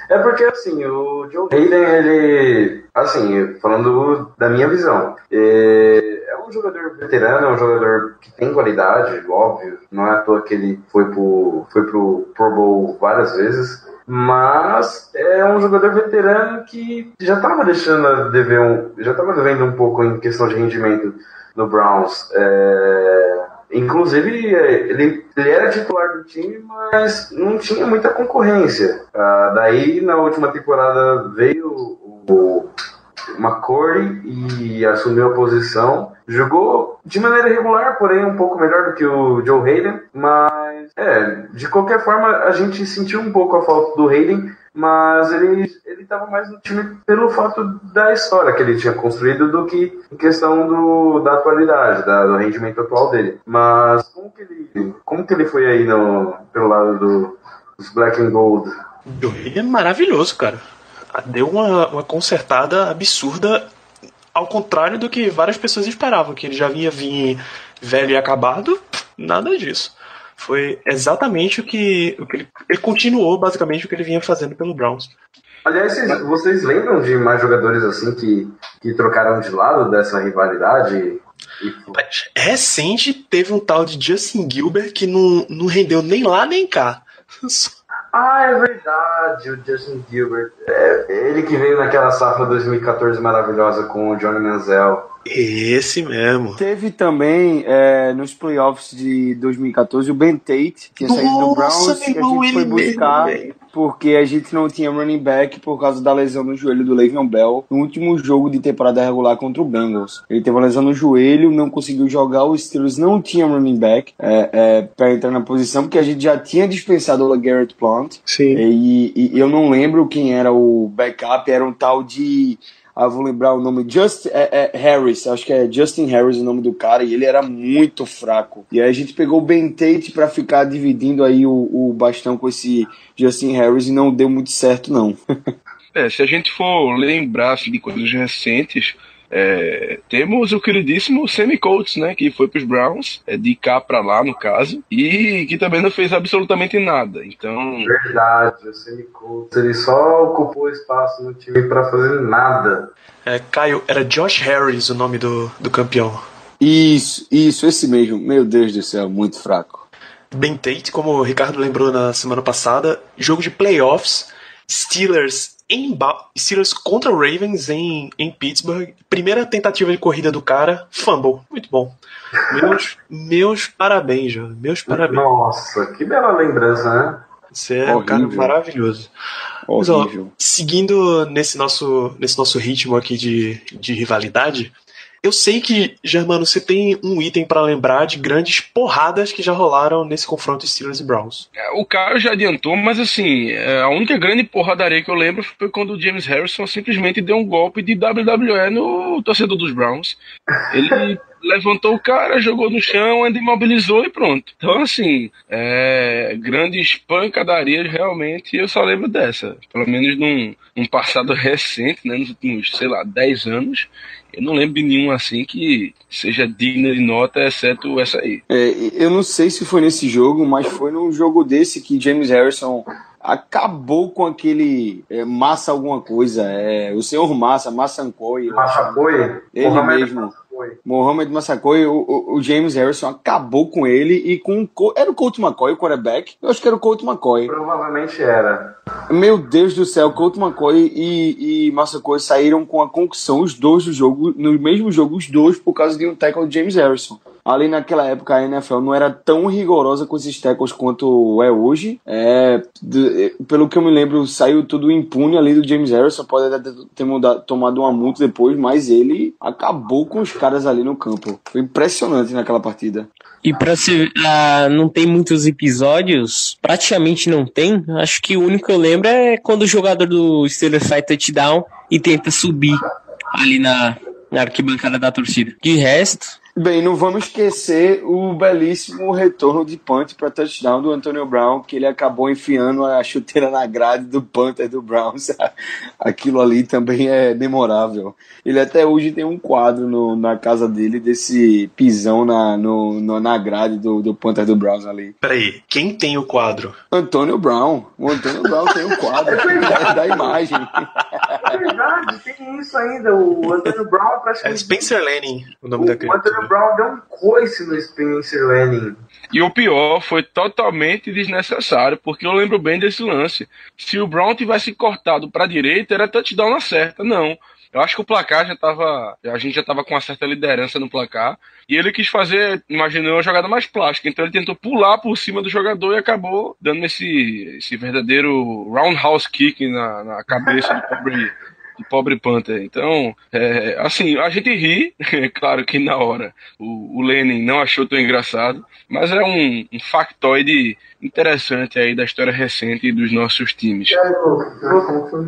É porque assim, o Joe Hayden, ele, assim, falando da minha visão, é, é um jogador veterano, é um jogador que tem qualidade, óbvio, não é à toa que ele foi pro, foi pro Pro Bowl várias vezes, mas é um jogador veterano que já estava deixando a dever um, já estava devendo um pouco em questão de rendimento no Browns. É, inclusive, ele, ele era titular do time, mas não tinha muita concorrência. Ah, daí, na última temporada, veio o, o McCory e assumiu a posição. Jogou de maneira regular, porém um pouco melhor do que o Joe Hayden, mas é, de qualquer forma a gente sentiu um pouco a falta do Hayden, mas ele ele estava mais no time pelo fato da história que ele tinha construído do que em questão do, da atualidade, da, do rendimento atual dele. Mas como que ele como que ele foi aí no pelo lado do, dos Black and Gold? Hayden é maravilhoso, cara. Deu uma, uma consertada absurda, ao contrário do que várias pessoas esperavam, que ele já vinha vir velho e acabado. Nada disso. Foi exatamente o que, o que ele, ele continuou basicamente o que ele vinha fazendo pelo Browns. Aliás, vocês, vocês lembram de mais jogadores assim que, que trocaram de lado dessa rivalidade? Recente teve um tal de Justin Gilbert que não, não rendeu nem lá nem cá. Ah, é verdade, o Justin Gilbert. É, ele que veio naquela safra 2014 maravilhosa com o Johnny Manziel. Esse mesmo. Teve também é, nos playoffs de 2014 o Ben Tate, que tinha saído do Nossa, Browns, que a gente foi buscar mesmo. Porque a gente não tinha running back por causa da lesão no joelho do Le'Veon Bell no último jogo de temporada regular contra o Bengals. Ele teve uma lesão no joelho, não conseguiu jogar, os Steelers não tinham running back é, é, para entrar na posição, porque a gente já tinha dispensado o LeGarrette Plant. Sim. E, e eu não lembro quem era o backup, era um tal de. Ah, vou lembrar o nome. Just é, é, Harris, acho que é Justin Harris o nome do cara, e ele era muito fraco. E aí a gente pegou o Ben Tate pra ficar dividindo aí o, o bastão com esse Justin Harris e não deu muito certo, não. É, se a gente for lembrar assim, de coisas recentes, é, temos o queridíssimo Sammy Coates, né, que foi para os Browns, é, de cá para lá no caso, e que também não fez absolutamente nada. Então, Verdade, o Sammy Coates, ele só ocupou espaço no time pra fazer nada. É, Caio, era Josh Harris o nome do, do campeão. Isso, isso, esse mesmo. Meu Deus do céu, muito fraco. Ben Tate, como o Ricardo lembrou na semana passada, jogo de playoffs, Steelers em Ba- Steelers contra Ravens em, em Pittsburgh. Primeira tentativa de corrida do cara, fumble. Muito bom. Meus, meus parabéns, João. Meus parabéns. Nossa, que bela lembrança, né? Você é um cara Horrível. maravilhoso. Mas, ó, seguindo nesse nosso, nesse nosso ritmo aqui de, de rivalidade, eu sei que, Germano, você tem um item pra lembrar de grandes porradas que já rolaram nesse confronto Steelers e Browns. É, O Caio já adiantou, mas assim, é, a única grande porradaria que eu lembro foi quando o James Harrison simplesmente deu um golpe de WWE no torcedor dos Browns. Ele levantou o cara, jogou no chão, ainda imobilizou e pronto. Então, assim, é, grandes pancadarias realmente eu só lembro dessa. Pelo menos num, num passado recente, né, nos últimos, sei lá, 10 anos. Eu não lembro de nenhum assim que seja digna de nota, exceto essa aí. É, eu não sei se foi nesse jogo, mas foi num jogo desse que James Harrison acabou com aquele é, massa alguma coisa. É, o senhor Massa, acho. Massacoi? Ele Mohamed mesmo. Massacoi. Mohamed Massacoi, o, o, o James Harrison acabou com ele e com era o Colt McCoy, o quarterback? Eu acho que era o Colt McCoy. Provavelmente era. Meu Deus do céu, Colt McCoy e, e Massacoi saíram com a concussão, os dois do jogo, no mesmo jogo, os dois, por causa de um tackle de James Harrison. Ali naquela época a NFL não era tão rigorosa com esses tackles quanto é hoje. É, de- pelo que eu me lembro, saiu tudo impune ali do James Harrison. Pode até ter mudado- tomado uma multa depois, mas ele acabou com os caras ali no campo. Foi impressionante naquela partida. E pra se ah, não tem muitos episódios, praticamente não tem. Acho que o único que eu lembro é quando o jogador do Steelers faz touchdown e tenta subir ali na, na arquibancada da torcida. De resto, Bem, não vamos esquecer o belíssimo retorno de punt para touchdown do Antonio Brown, que ele acabou enfiando a chuteira na grade do Panther do Browns. Aquilo ali também é memorável. Ele até hoje tem um quadro no- na casa dele desse pisão na, no, no- na grade do, do Panther do Browns ali. Peraí, quem tem o quadro? Antônio Brown. O Antônio Brown tem um quadro da, da imagem. É verdade, tem isso ainda. O Antonio Brown É. Spencer Lanning, o nome o da Antonio criatura. Brown deu um coice no Spencer Lanning. E o pior foi totalmente desnecessário, porque eu lembro bem desse lance. Se o Brown tivesse cortado para a direita, era touchdown na certa. Não. Eu acho que o placar já tava. A gente já tava com uma certa liderança no placar. E ele quis fazer, imaginou uma jogada mais plástica. Então ele tentou pular por cima do jogador e acabou dando esse, esse verdadeiro roundhouse kick na, na cabeça do pobre, do pobre Panther. Então, é, assim, a gente ri, claro que na hora o, o Lenin não achou tão engraçado, mas é um, um factoide interessante aí da história recente dos nossos times.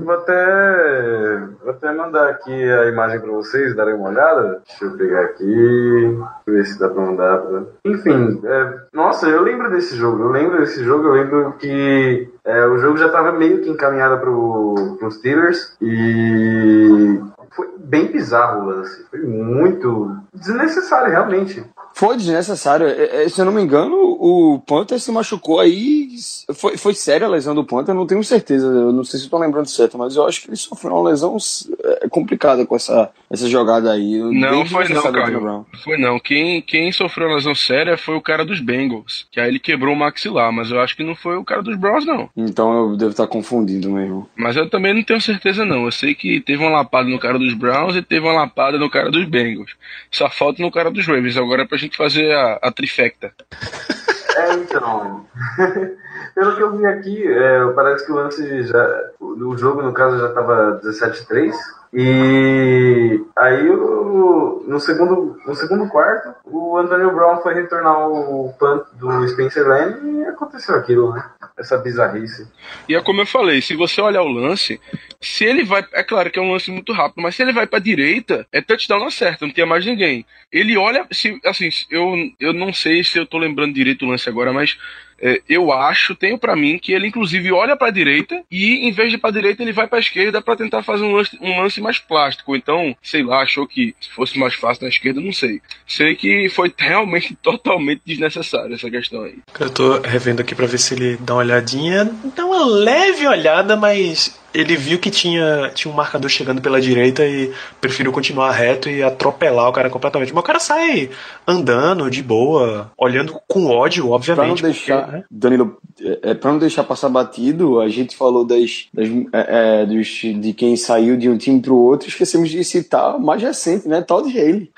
Vou, até, vou até mandar aqui a imagem para vocês darem uma olhada. Deixa eu pegar aqui, ver se dá para mandar. pra- Enfim, é, nossa, eu lembro desse jogo. Eu lembro desse jogo. Eu lembro que é, o jogo já estava meio que encaminhado pro, pro Steelers e foi bem bizarro o. Foi muito desnecessário, realmente. Foi desnecessário. É, é, Se eu não me engano, o Panther se machucou aí. Foi, foi séria a lesão do Panther, eu não tenho certeza. Eu não sei se estou lembrando certo, mas eu acho que ele sofreu uma lesão é, complicada com essa, essa jogada aí. Não Bem foi não. Brown. Foi não. Quem, quem sofreu lesão séria foi o cara dos Bengals, que aí ele quebrou o maxilar, mas eu acho que não foi o cara dos Browns, não. Então eu devo estar confundindo mesmo. Mas eu também não tenho certeza não. Eu sei que teve uma lapada no cara dos Browns e teve uma lapada no cara dos Bengals. Só falta no cara dos Ravens. Agora é pra gente fazer a, a trifecta. É, então. Pelo que eu vi aqui, é, parece que o lance já. O jogo, no caso, já estava 17-3. E aí o, no, segundo, no segundo quarto, o Antonio Brown foi retornar o punt do Spencer Lane e aconteceu aquilo, né? Essa bizarrice. E é como eu falei, se você olhar o lance, se ele vai. É claro que é um lance muito rápido, mas se ele vai pra direita, é touchdown na certa, não tinha mais ninguém. Ele olha. Se, assim, eu, eu não sei se eu tô lembrando direito o lance agora, mas. É, eu acho, tenho pra mim, que ele inclusive olha pra direita e em vez de ir pra direita ele vai pra esquerda pra tentar fazer um lance, um lance mais plástico. Então, sei lá, achou que se fosse mais fácil na esquerda, não sei. Sei que foi realmente totalmente desnecessário essa questão aí. Eu tô revendo aqui pra ver se ele dá uma olhadinha. Dá uma leve olhada, mas ele viu que tinha, tinha um marcador chegando pela direita e preferiu continuar reto e atropelar o cara completamente. Mas o cara sai andando de boa, olhando com ódio, obviamente. Pra não deixar, porque, né? Danilo, é, pra não deixar passar batido, a gente falou das, das é, é, dos, de quem saiu de um time pro outro, esquecemos de citar o mais recente, né? Todd Haley.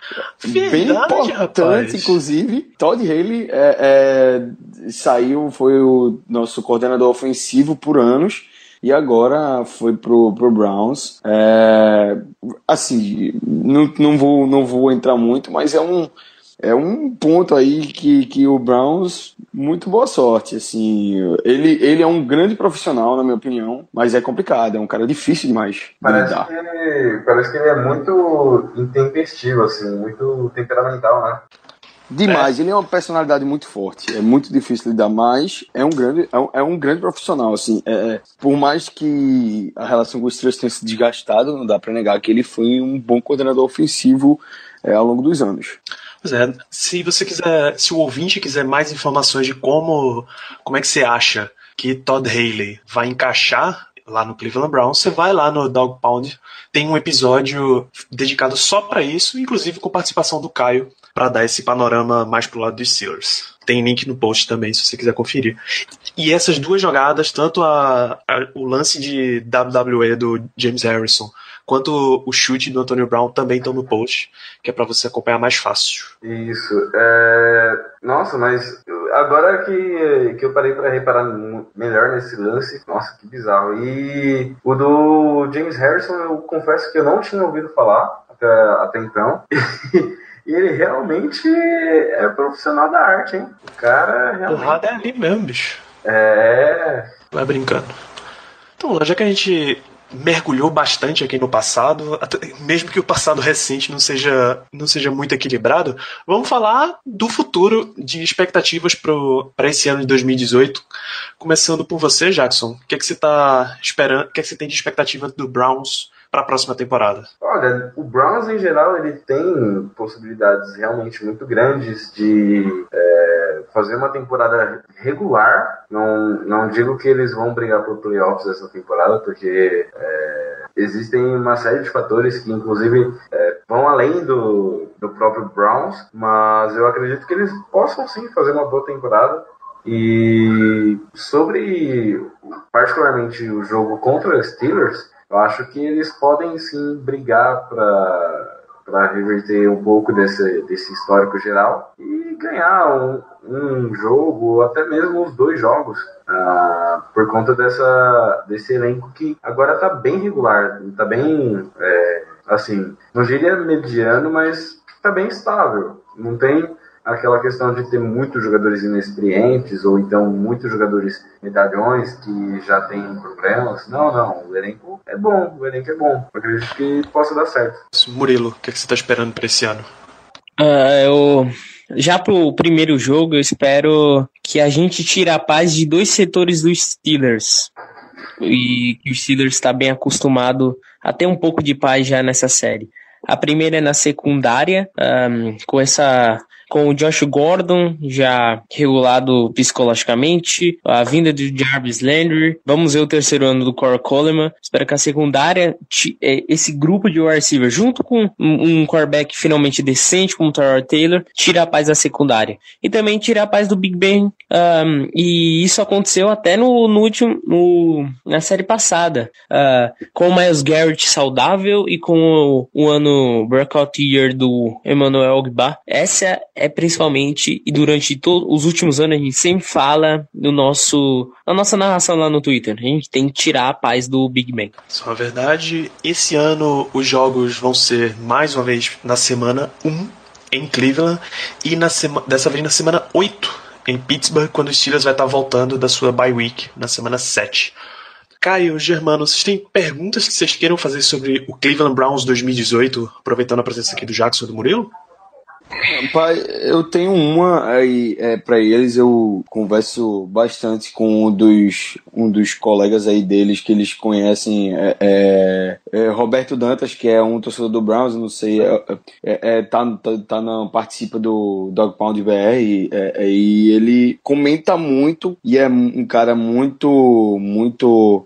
Bem Verdade, importante, rapaz. inclusive. Todd Haley é, é, saiu, foi o nosso coordenador ofensivo por anos e agora foi pro, pro Browns. É, assim, não, não, vou, não vou entrar muito, mas é um, é um ponto aí que, que o Browns, muito boa sorte. Assim, ele, ele é um grande profissional, na minha opinião, mas é complicado, é um cara difícil demais de Parece lidar. que, ele, parece que ele é muito intempestivo, assim, muito temperamental, né? Demais, ele é uma personalidade muito forte, é muito difícil lidar, mas é um grande, é um, é um grande profissional, assim, é, é, por mais que a relação com os Steelers tenha se desgastado, não dá pra negar que ele foi um bom coordenador ofensivo é, ao longo dos anos. Pois é, se você quiser, se o ouvinte quiser mais informações de como, como é que você acha que Todd Haley vai encaixar lá no Cleveland Browns, você vai lá no Dog Pound, tem um episódio dedicado só para isso, inclusive com participação do Caio, para dar esse panorama mais pro lado dos Steelers. Tem link no post também, se você quiser conferir. E essas duas jogadas, tanto a, a- o lance de WWE do James Harrison, quanto o chute do Antonio Brown também estão no post, que é para você acompanhar mais fácil. Isso. É... Nossa, mas agora que, que eu parei pra reparar melhor nesse lance, nossa, que bizarro. E o do James Harrison, eu confesso que eu não tinha ouvido falar até, até então. E ele realmente é profissional da arte, hein? O cara realmente. Porrada é ali mesmo, bicho. É. Vai brincando. Então, já que a gente mergulhou bastante aqui no passado, mesmo que o passado recente não seja, não seja muito equilibrado, vamos falar do futuro de expectativas para esse ano de 2018. Começando por você, Jackson. O que, é que você tá esperando? O que, é que você tem de expectativa do Browns para a próxima temporada? Olha, o Browns em geral ele tem possibilidades realmente muito grandes de é, fazer uma temporada regular. Não, não digo que eles vão brigar por playoffs essa temporada, porque é, existem uma série de fatores que inclusive é, vão além do, do próprio Browns, mas eu acredito que eles possam sim fazer uma boa temporada. E sobre particularmente o jogo contra os Steelers, eu acho que eles podem sim brigar para reverter um pouco desse, desse histórico geral e ganhar um, um jogo até mesmo os dois jogos ah, por conta dessa, desse elenco que agora está bem regular, está bem é, assim, não diria mediano, mas está bem estável. Não tem aquela questão de ter muitos jogadores inexperientes ou então muitos jogadores medalhões que já têm problemas. Não, não. O elenco é bom. O elenco é bom. Eu acredito que possa dar certo. Murilo, o que, é que você está esperando para esse ano? Ah, eu já pro primeiro jogo, eu espero que a gente tire a paz de dois setores dos Steelers. E que o Steelers está bem acostumado a ter um pouco de paz já nessa série. A primeira é na secundária, ahm, com essa com o Josh Gordon já regulado psicologicamente, a vinda do Jarvis Landry, vamos ver o terceiro ano do Corey Coleman. Espero que a secundária, eh, esse grupo de wide receiver, junto com um, um quarterback finalmente decente como o Tyrod Taylor, tire a paz da secundária. E também tire a paz do Big Ben. ahm, e isso aconteceu até no, no último, no, na série passada, ah, com o Miles Garrett saudável e com o, o ano breakout year do Emmanuel Ogba. Essa é principalmente, e durante os últimos anos a gente sempre fala no nosso, na nossa narração lá no Twitter, a gente tem que tirar a paz do Big Ben. Só a verdade, esse ano os jogos vão ser mais uma vez na semana 1 em Cleveland e na sema, dessa vez na semana 8 em Pittsburgh, quando o Steelers vai estar voltando da sua bye week na semana 7. Caio, Germano, vocês têm perguntas que vocês queiram fazer sobre o Cleveland Browns 2018, aproveitando a presença aqui do Jackson do Murilo? Pai, eu tenho uma aí é, para eles. Eu converso bastante com um dos, um dos colegas aí deles que eles conhecem, é, é, é Roberto Dantas, que é um torcedor do Browns, não sei, é, é, é tá, tá, tá na, participa do Dog Pound BR e ele comenta muito e é um cara muito, muito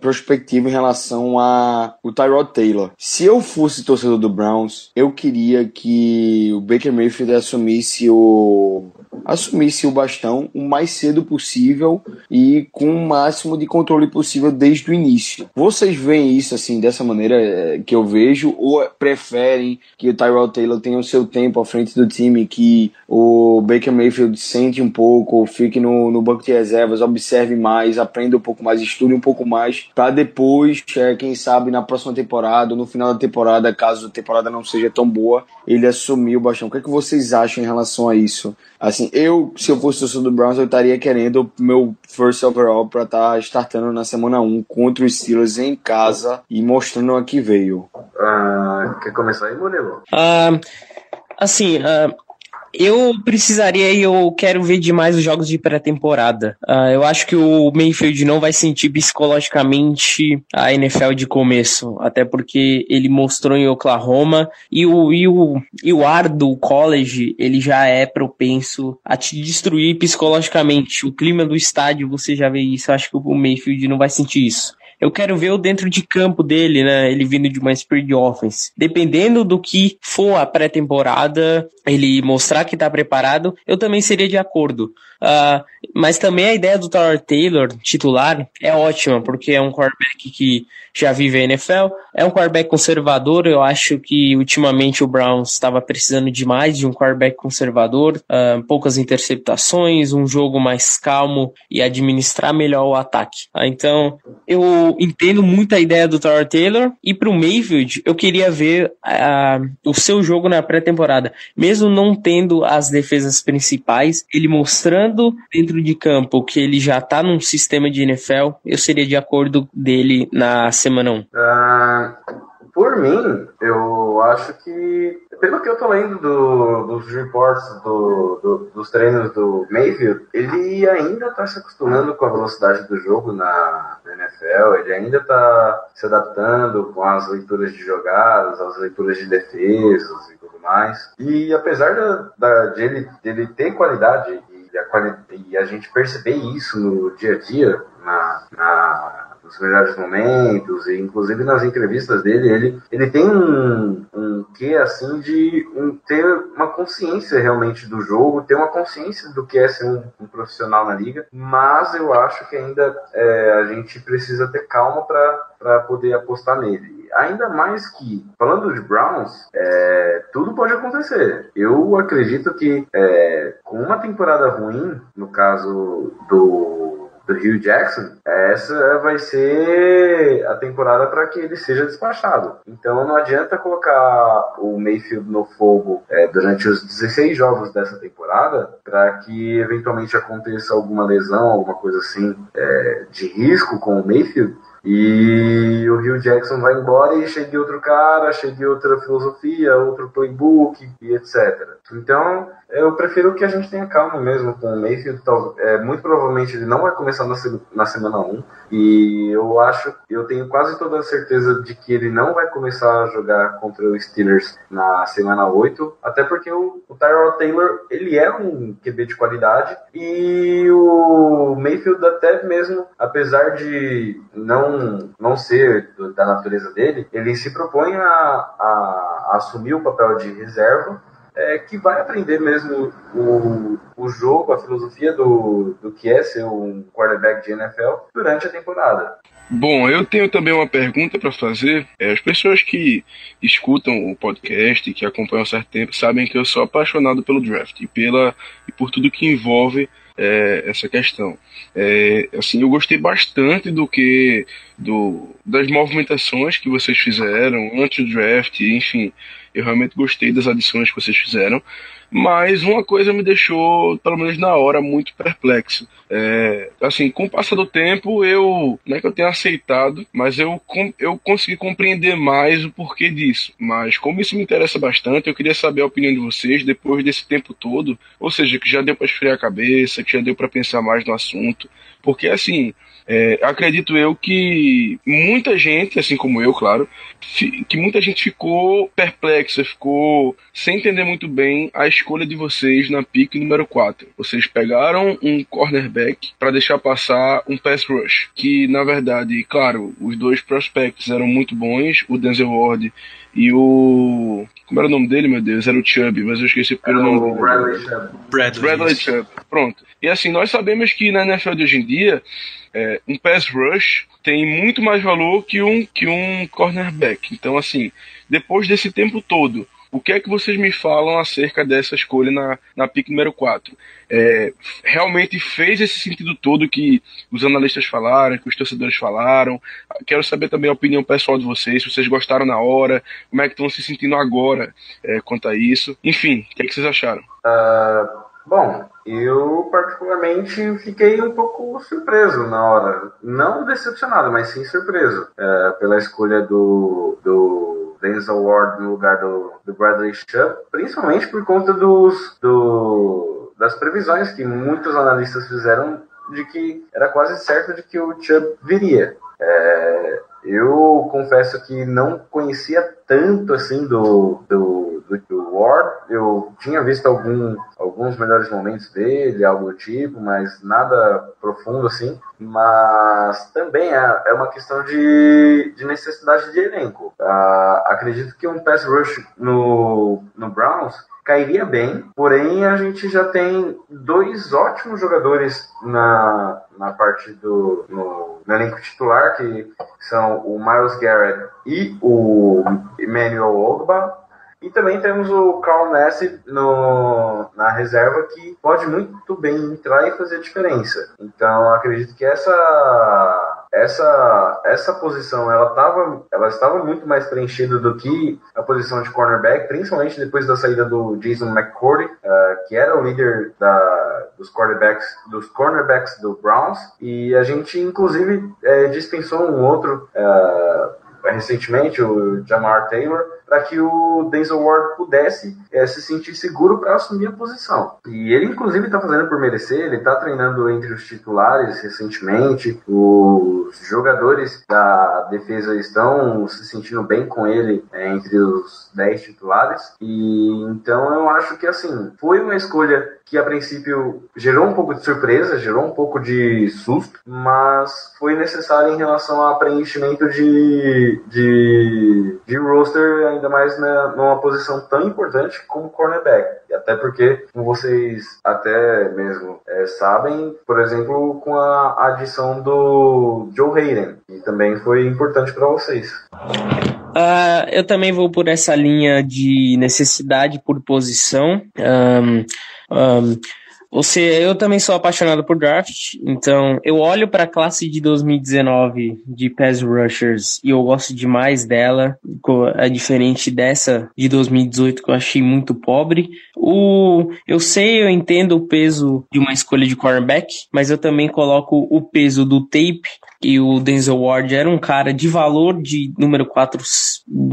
prospectivo em relação a o Tyrod Taylor. Se eu fosse torcedor do Browns, eu queria que o Baker Mayfield assumisse o assumisse o bastão o mais cedo possível e com o máximo de controle possível desde o início. Vocês veem isso assim dessa maneira é, que eu vejo ou preferem que o Tyrell Taylor tenha o seu tempo à frente do time, que o Baker Mayfield sente um pouco, fique no, no banco de reservas, observe mais, aprenda um pouco mais, estude um pouco mais, para depois, é, quem sabe na próxima temporada, no final da temporada, caso a temporada não seja tão boa, ele assumir o bastão. O que, é que vocês acham em relação a isso? Assim, eu, se eu fosse torcedor do Browns, eu estaria querendo meu first overall para estar tá startando na semana 1 contra os Steelers em casa e mostrando a que veio. Uh, quer começar aí, Murilo? Uh, assim, uh, eu precisaria e eu quero ver demais os jogos de pré-temporada. Uh, eu acho que o Mayfield não vai sentir psicologicamente a NFL de começo, até porque ele mostrou em Oklahoma e o, e o, e o ar do college ele já é propenso a te destruir psicologicamente. O clima do estádio, você já vê isso. Eu acho que o Mayfield não vai sentir isso. Eu quero ver o dentro de campo dele, né? Ele vindo de uma Spirit Offense. Dependendo do que for a pré-temporada, ele mostrar que tá preparado, eu também seria de acordo. Uh, mas também a ideia do Tyler Taylor, titular, é ótima, porque é um quarterback que já vive a NFL, é um quarterback conservador, eu acho que ultimamente o Browns estava precisando demais de um quarterback conservador, uh, poucas interceptações, um jogo mais calmo e administrar melhor o ataque. Uh, então, eu entendo muito a ideia do Tyler Taylor, e para o Mayfield, eu queria ver o seu jogo na pré-temporada, mesmo não tendo as defesas principais, ele mostrando dentro de campo que ele já tá num sistema de NFL, eu seria de acordo dele na semana 1. Uh, por mim, eu acho que, pelo que eu tô lendo do, dos reports do, do, dos treinos do Mayfield, ele ainda tá se acostumando com a velocidade do jogo na, NFL, ele ainda tá se adaptando com as leituras de jogadas, as leituras de defesas e tudo mais. E apesar da, da, de, ele, ele ter qualidade e a, e a gente perceber isso no dia a dia, na, na nos melhores momentos, e inclusive nas entrevistas dele, ele, ele tem um, um quê assim de um, ter uma consciência realmente do jogo, ter uma consciência do que é ser um, um profissional na liga, mas eu acho que ainda é, a gente precisa ter calma para poder apostar nele ainda mais que, falando de Browns, é, tudo pode acontecer. Eu acredito que é, com uma temporada ruim, no caso do do Hugh Jackson, essa vai ser a temporada para que ele seja despachado. Então não adianta colocar o Mayfield no fogo é, durante os 16 jogos dessa temporada para que eventualmente aconteça alguma lesão, alguma coisa assim é, de risco com o Mayfield e o Rio Jackson vai embora e chegue outro cara, chegue outra filosofia, outro playbook e etc. Então, eu prefiro que a gente tenha calma mesmo com o Mayfield. É, muito provavelmente ele não vai começar na, na semana 1. E eu acho, eu tenho quase toda a certeza de que ele não vai começar a jogar contra o Steelers na semana 8. Até porque o, o Tyrell Taylor, ele é um QB de qualidade. E o Mayfield até mesmo, apesar de não, não ser da natureza dele, ele se propõe a, a, a assumir o papel de reserva é, que vai aprender mesmo o, o jogo, a filosofia do, do que é ser um quarterback de NFL durante a temporada. Bom, eu tenho também uma pergunta para fazer. É, as pessoas que escutam o podcast e que acompanham há certo tempo sabem que eu sou apaixonado pelo draft e, pela, e por tudo que envolve é, essa questão. É, assim, eu gostei bastante do que do, das movimentações que vocês fizeram antes do draft, enfim, Eu realmente gostei das adições que vocês fizeram. Mas uma coisa me deixou, pelo menos na hora, muito perplexo. É, assim, com o passar do tempo, eu não é que eu tenha aceitado, mas eu, eu consegui compreender mais o porquê disso. Mas como isso me interessa bastante, eu queria saber a opinião de vocês depois desse tempo todo. Ou seja, que já deu para esfriar a cabeça, que já deu para pensar mais no assunto. Porque assim, é, acredito eu que muita gente, assim como eu, claro, que muita gente ficou perplexa, ficou sem entender muito bem a escolha de vocês na pick número 4. Vocês pegaram um cornerback para deixar passar um pass rush, que na verdade, claro, os dois prospects eram muito bons, o Denzel Ward e o. Como era o nome dele, meu Deus? Era o Chubb, mas eu esqueci porque Era o nome. Bradley Chubb. Bradley. Bradley Chubb. Pronto. E assim, nós sabemos que na NFL de hoje em dia, é, um pass rush tem muito mais valor que um, que um cornerback. Então, assim, depois desse tempo todo, o que é que vocês me falam acerca dessa escolha na, na pick número 4? É, realmente fez esse sentido todo que os analistas falaram, que os torcedores falaram? Quero saber também a opinião pessoal de vocês, se vocês gostaram na hora, como é que estão se sentindo agora é, quanto a isso. Enfim, o que é que vocês acharam? Ah, bom, eu particularmente fiquei um pouco surpreso na hora. Não decepcionado, mas sim surpreso é, pela escolha do, do Denzel Ward no lugar do, do Bradley Chubb, principalmente por conta dos, do, das previsões que muitos analistas fizeram de que era quase certo de que o Chubb viria. É, eu confesso que não conhecia tanto assim do, do, do, Ward. Eu tinha visto algum, alguns melhores momentos dele, algo do tipo, mas nada profundo assim. Mas também é, é uma questão de, de necessidade de elenco. Ah, acredito que um pass rush no, no Browns cairia bem, porém a gente já tem dois ótimos jogadores na, na parte do no, no elenco titular, que são o Miles Garrett e o Emmanuel Ogba. E também temos o Carl Nassib no, na reserva que pode muito bem entrar e fazer a diferença. Então acredito que essa essa essa posição ela tava, ela estava muito mais preenchida do que a posição de cornerback, principalmente depois da saída do Jason McCourty, uh, que era o líder da, dos cornerbacks dos cornerbacks do Browns e a gente inclusive é, dispensou um outro uh, recentemente, o Jamar Taylor, para que o Denzel Ward pudesse é, se sentir seguro para assumir a posição. E ele, inclusive, está fazendo por merecer, ele está treinando entre os titulares recentemente, os jogadores da defesa estão se sentindo bem com ele é, entre os 10 titulares, e então eu acho que, assim, foi uma escolha que a princípio gerou um pouco de surpresa, gerou um pouco de susto, mas foi necessário em relação a preenchimento de, de, de roster, ainda mais né, numa posição tão importante como cornerback. E até porque, como vocês até mesmo é, sabem, por exemplo, com a adição do Joe Hayden, que também foi importante para vocês. Uh, eu também vou por essa linha de necessidade por posição. Um, um, você, eu também sou apaixonado por draft, então eu olho para a classe de 2019 de pass rushers e eu gosto demais dela, é diferente dessa de 2018 que eu achei muito pobre. O, eu sei, eu entendo o peso de uma escolha de cornerback, mas eu também coloco o peso do tape e o Denzel Ward era um cara de valor de número 4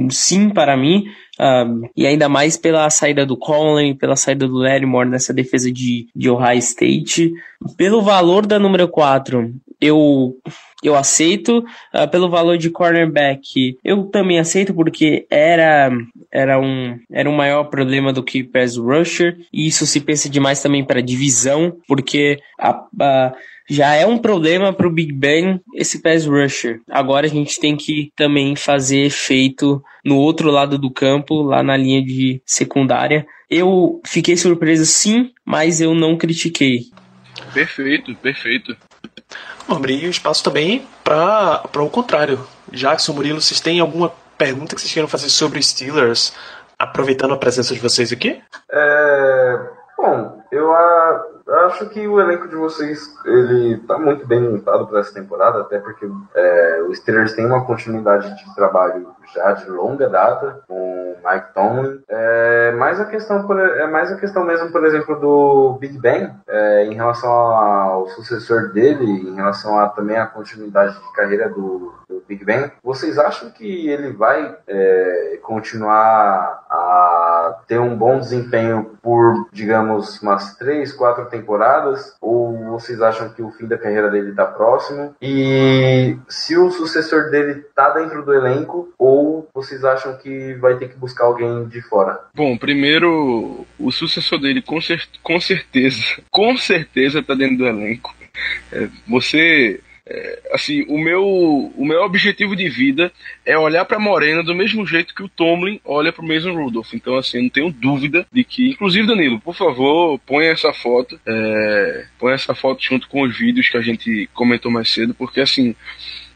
sim para mim, um, e ainda mais pela saída do Conley, pela saída do Lattimore nessa defesa de, de Ohio State. Pelo valor da número 4, eu, eu aceito. Uh, pelo valor de cornerback, eu também aceito porque era, era, um, era um maior problema do que pass rusher. E isso se pensa demais também para divisão, porque a, a já é um problema para o Big Ben esse pass rusher. Agora a gente tem que também fazer efeito no outro lado do campo, lá na linha de secundária. Eu fiquei surpreso sim, mas eu não critiquei. Perfeito, perfeito. Abrir o espaço também para o contrário. Jackson, Murilo, vocês têm alguma pergunta que vocês queiram fazer sobre os Steelers, aproveitando a presença de vocês aqui? É, bom, eu a, acho que o elenco de vocês ele tá muito bem montado para essa temporada, até porque é, o Steelers tem uma continuidade de trabalho já de longa data, com Mike Tomlin. É a questão, por, é mais a questão mesmo, por exemplo, do Big Ben, é, em relação ao sucessor dele, em relação a também a continuidade de carreira do, do Big Ben. Vocês acham que ele vai é, continuar a ter um bom desempenho por, digamos, umas três, quatro temporadas? Ou vocês acham que o fim da carreira dele está próximo? E se o sucessor dele está dentro do elenco, ou vocês acham que vai ter que buscar alguém de fora? Bom, primeiro, o sucessor dele com, cer com certeza, com certeza está dentro do elenco. É, você é, assim, o meu, o meu objetivo de vida é olhar para Morena do mesmo jeito que o Tomlin olha para o Mason Rudolph. Então, assim, não tenho dúvida de que, inclusive, Danilo, por favor, ponha essa foto, é, ponha essa foto junto com os vídeos que a gente comentou mais cedo, porque, assim,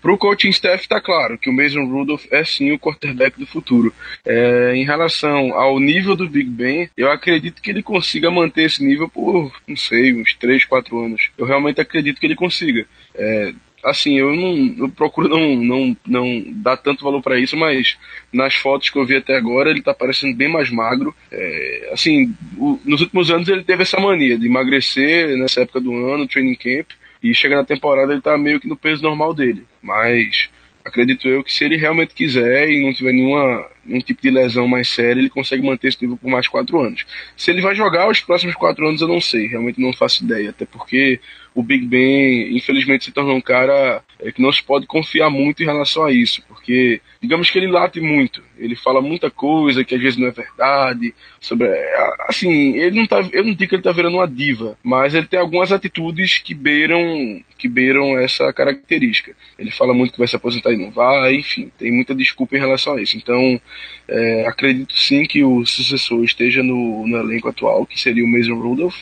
Pro coaching staff tá claro que o Mason Rudolph é sim o quarterback do futuro. É, em relação ao nível do Big Ben, eu acredito que ele consiga manter esse nível por, não sei, uns 3, 4 anos. Eu realmente acredito que ele consiga. É, assim, eu não eu procuro não, não, não dar tanto valor para isso, mas nas fotos que eu vi até agora ele tá parecendo bem mais magro. É, assim, o, nos últimos anos ele teve essa mania de emagrecer nessa época do ano, training camp, e chega na temporada ele tá meio que no peso normal dele. Mas acredito eu que se ele realmente quiser e não tiver nenhuma, nenhum tipo de lesão mais séria, ele consegue manter esse nível por mais quatro anos. Se ele vai jogar os próximos quatro anos, eu não sei, realmente não faço ideia, até porque o Big Ben, infelizmente, se tornou um cara é, que não se pode confiar muito em relação a isso, porque digamos que ele late muito, ele fala muita coisa que às vezes não é verdade, sobre assim, ele não tá, eu não digo que ele tá virando uma diva, mas ele tem algumas atitudes que beiram que beiram essa característica. Ele fala muito que vai se aposentar e não vai, enfim, tem muita desculpa em relação a isso. Então, é, acredito sim que o sucessor esteja no, no elenco atual, que seria o Mason Rudolph.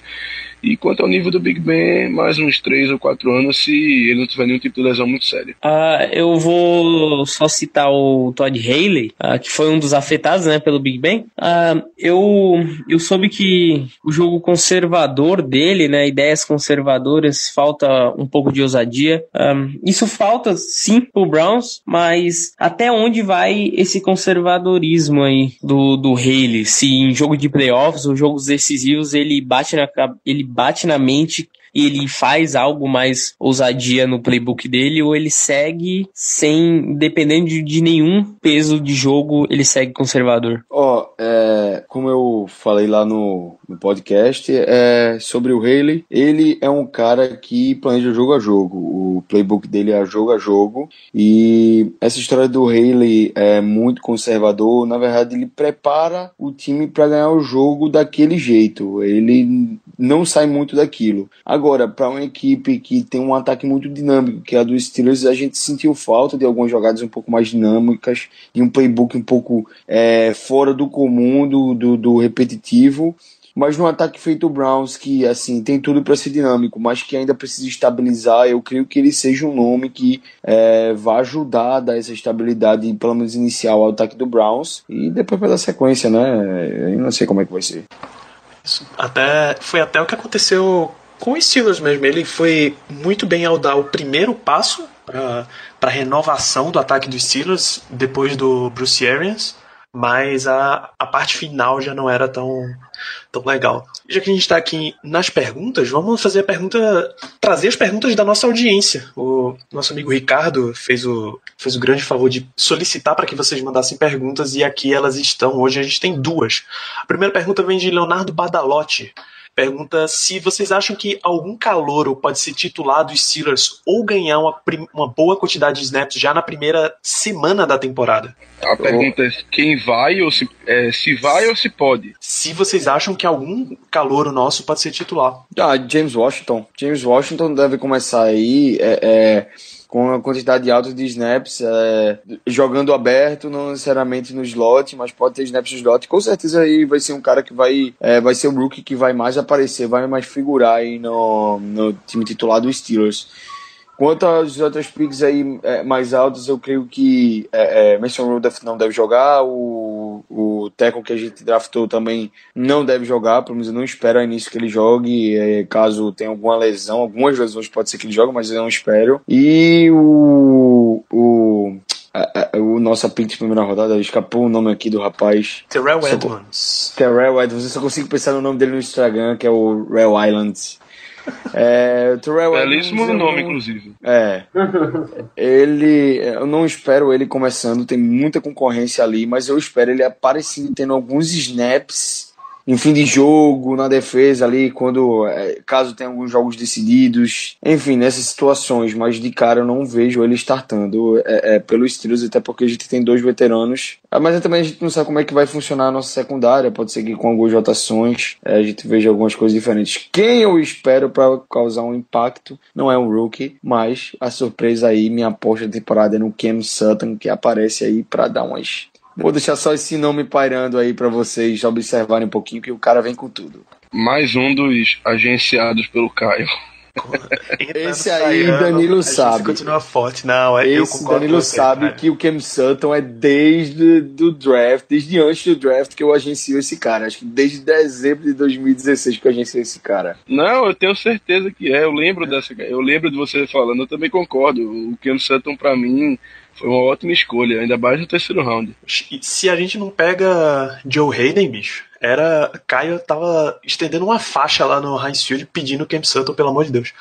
E quanto ao nível do Big Ben, mais uns 3 ou 4 anos se ele não tiver nenhum tipo de lesão muito séria. Uh, eu vou só citar o Todd Haley, uh, que foi um dos afetados né, pelo Big Ben. Uh, eu, eu soube que o jogo conservador dele, né, ideias conservadoras, falta um pouco de ousadia. Um, isso falta sim pro Browns, mas até onde vai esse conservadorismo aí do, do Haley? Se em jogo de playoffs ou jogos decisivos ele bate na, ele bate na mente e ele faz algo mais ousadia no playbook dele, ou ele segue sem, dependendo de, de nenhum peso de jogo, ele segue conservador? Ó, oh, é, como eu falei lá no, no podcast, é, sobre o Haley, ele é um cara que planeja jogo a jogo. O playbook dele é jogo a jogo. E essa história do Haley é muito conservador. Na verdade, ele prepara o time para ganhar o jogo daquele jeito. Ele não sai muito daquilo. Agora, para uma equipe que tem um ataque muito dinâmico, que é a dos Steelers, a gente sentiu falta de algumas jogadas um pouco mais dinâmicas, de um playbook um pouco é, fora do comum, do, do, do repetitivo mas no ataque feito o Browns, que assim tem tudo para ser dinâmico, mas que ainda precisa estabilizar, eu creio que ele seja um nome que é, vai ajudar a dar essa estabilidade, pelo menos inicial, ao ataque do Browns, e depois pela sequência, né? Eu não sei como é que vai ser. Até, foi até o que aconteceu com o Steelers mesmo. Ele foi muito bem ao dar o primeiro passo para a renovação do ataque dos Steelers depois do Bruce Arians, mas a, a parte final já não era tão, tão legal. Já que a gente está aqui nas perguntas, vamos fazer a pergunta, trazer as perguntas da nossa audiência. O nosso amigo Ricardo fez o, fez o grande favor de solicitar para que vocês mandassem perguntas e aqui elas estão. Hoje a gente tem duas. A primeira pergunta vem de Leonardo Badalotti pergunta se vocês acham que algum calouro pode ser titular dos Steelers ou ganhar uma, uma boa quantidade de snaps já na primeira semana da temporada. A pergunta é quem vai ou se, é, se vai ou se pode. Se vocês acham que algum calouro nosso pode ser titular. Ah, James Washington. James Washington deve começar aí. É, é com a quantidade alta de snaps, é, jogando aberto, não necessariamente no slot, mas pode ter snaps no slot. Com certeza aí vai ser um cara que vai, é, vai ser o rookie que vai mais aparecer, vai mais figurar aí no, no time titular dos Steelers. Quanto às outras picks aí é, mais altas, eu creio que é, é, Mason Rudolph não deve jogar, o, o Teco que a gente draftou também não deve jogar, pelo menos eu não espero início que ele jogue, é, caso tenha alguma lesão, algumas lesões pode ser que ele jogue, mas eu não espero. E o, o o nosso pick de primeira rodada, escapou o nome aqui do rapaz. Terrell Edmonds. Terrell Edmonds, eu só consigo pensar no nome dele no Instagram, que é o Rel Islands. É, o Terrell Belíssimo Edmonds, eu nome, não- inclusive. É. Ele. Eu não espero ele começando, tem muita concorrência ali, mas eu espero ele aparecendo, tendo alguns snaps em fim de jogo, na defesa ali, quando. é, caso tenha alguns jogos decididos. Enfim, nessas situações, mas de cara eu não vejo ele startando é, é, pelo Steelers, até porque a gente tem dois veteranos. Ah, Mas também a gente não sabe como é que vai funcionar a nossa secundária, pode ser que com algumas rotações é, a gente veja algumas coisas diferentes. Quem eu espero para causar um impacto não é um rookie, mas a surpresa aí, minha aposta da temporada é no Cam Sutton, que aparece aí para dar umas. Vou deixar só esse nome pairando aí para vocês observarem um pouquinho que o cara vem com tudo. Mais um dos agenciados pelo Caio. Esse aí, Danilo a gente sabe. continua forte. Não, é, eu Esse Danilo você, sabe cara. que o Cam Sutton é desde do draft, desde antes do draft que eu agencio esse cara. Acho que desde dezembro de 2016 que eu agencio esse cara. Não, eu tenho certeza que é. Eu lembro dessa. Eu lembro de você falando, eu também concordo. O Cam Sutton, pra mim, foi uma ótima escolha, ainda mais no terceiro round. E Se a gente não pega Joe Hayden, bicho, era. Caio tava estendendo uma faixa lá no Heinz Field pedindo o Cam Sutton, pelo amor de Deus.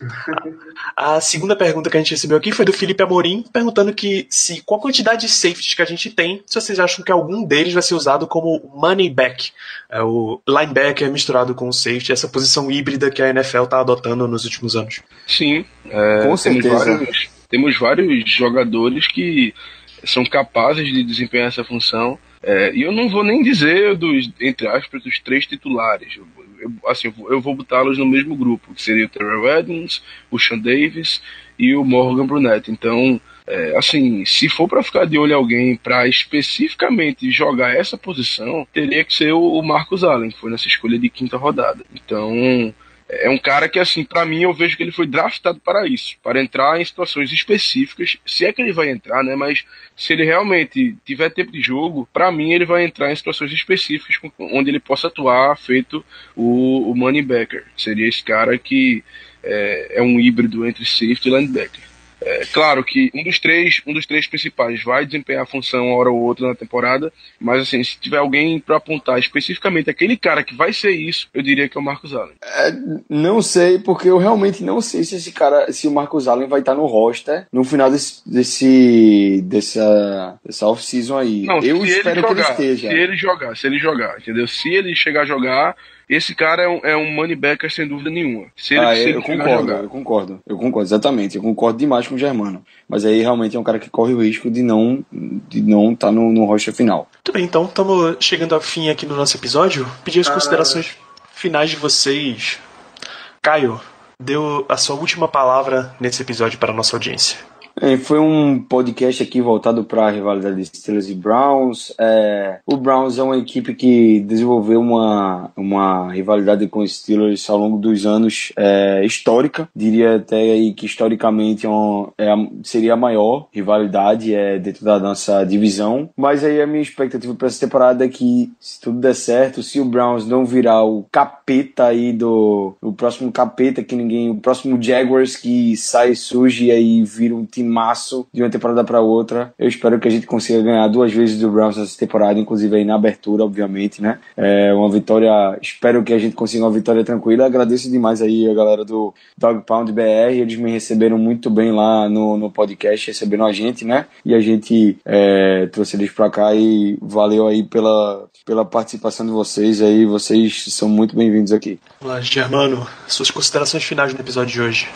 A segunda pergunta que a gente recebeu aqui foi do Felipe Amorim, perguntando que se com a quantidade de safeties que a gente tem, se vocês acham que algum deles vai ser usado como money back, é o linebacker misturado com o safety, essa posição híbrida que a NFL tá adotando nos últimos anos. Sim, é, Com certeza. vários, temos vários jogadores que são capazes de desempenhar essa função. É, e eu não vou nem dizer dos, entre aspas, dos três titulares. Eu, eu- assim, eu vou- botá-los no mesmo grupo, que seria o Terrell Edmonds, o Sean Davis e o Morgan Brunette. Então, é, assim, se for para ficar de olho alguém para especificamente jogar essa posição, teria que ser o, o Marcus Allen, que foi nessa escolha de quinta rodada. Então, é um cara que, assim, pra mim, eu vejo que ele foi draftado para isso, para entrar em situações específicas, se é que ele vai entrar, né? Mas se ele realmente tiver tempo de jogo, pra mim ele vai entrar em situações específicas onde ele possa atuar, feito o, o Money. Seria esse cara que é, é um híbrido entre safety e linebacker. É, claro que um dos três, um dos três principais vai desempenhar a função uma hora ou outra na temporada, mas assim, se tiver alguém para apontar especificamente aquele cara que vai ser isso, eu diria que é o Marcos Allen. Não sei, porque eu realmente não sei se esse cara, se o Marcos Allen vai estar no roster no final desse, desse dessa, dessa off-season aí. Não, eu espero ele que ele jogar, esteja. Se ele jogar, se ele jogar, entendeu? Se ele chegar a jogar, esse cara é um, é um money backer sem dúvida nenhuma. Se ele, ah, se eu, ele eu concordo, jogar. eu concordo, eu concordo, exatamente. Eu concordo demais com o Germano. Mas aí realmente é um cara que corre o risco de não de não estar no, no roster final. Muito bem, então estamos chegando ao fim aqui do nosso episódio. Pedir as considerações finais de vocês. Caio, deu a sua última palavra nesse episódio para a nossa audiência. É, foi um podcast aqui voltado para a rivalidade de Steelers e Browns. É, o Browns é uma equipe que desenvolveu uma, uma rivalidade com os Steelers ao longo dos anos é, histórica. Diria até aí que historicamente é um- é seria a maior rivalidade é, dentro da nossa divisão. Mas aí a minha expectativa para essa temporada é que, se tudo der certo, se o Browns não virar o capeta aí do. O próximo capeta que ninguém. O próximo Jaguars que sai, surge e aí vira um timaço de uma temporada para outra. Eu espero que a gente consiga ganhar duas vezes do Browns nessa temporada, inclusive aí na abertura, obviamente, né? É uma vitória. Espero que a gente consiga uma vitória tranquila. Agradeço demais aí a galera do Dog Pound BR. Eles me receberam muito bem lá no, no podcast, receberam a gente, né? E a gente é, trouxe eles pra cá e valeu aí pela, pela participação de vocês aí. Vocês são muito bem-vindos aqui. Vamos lá, Germano, suas considerações finais no episódio de hoje.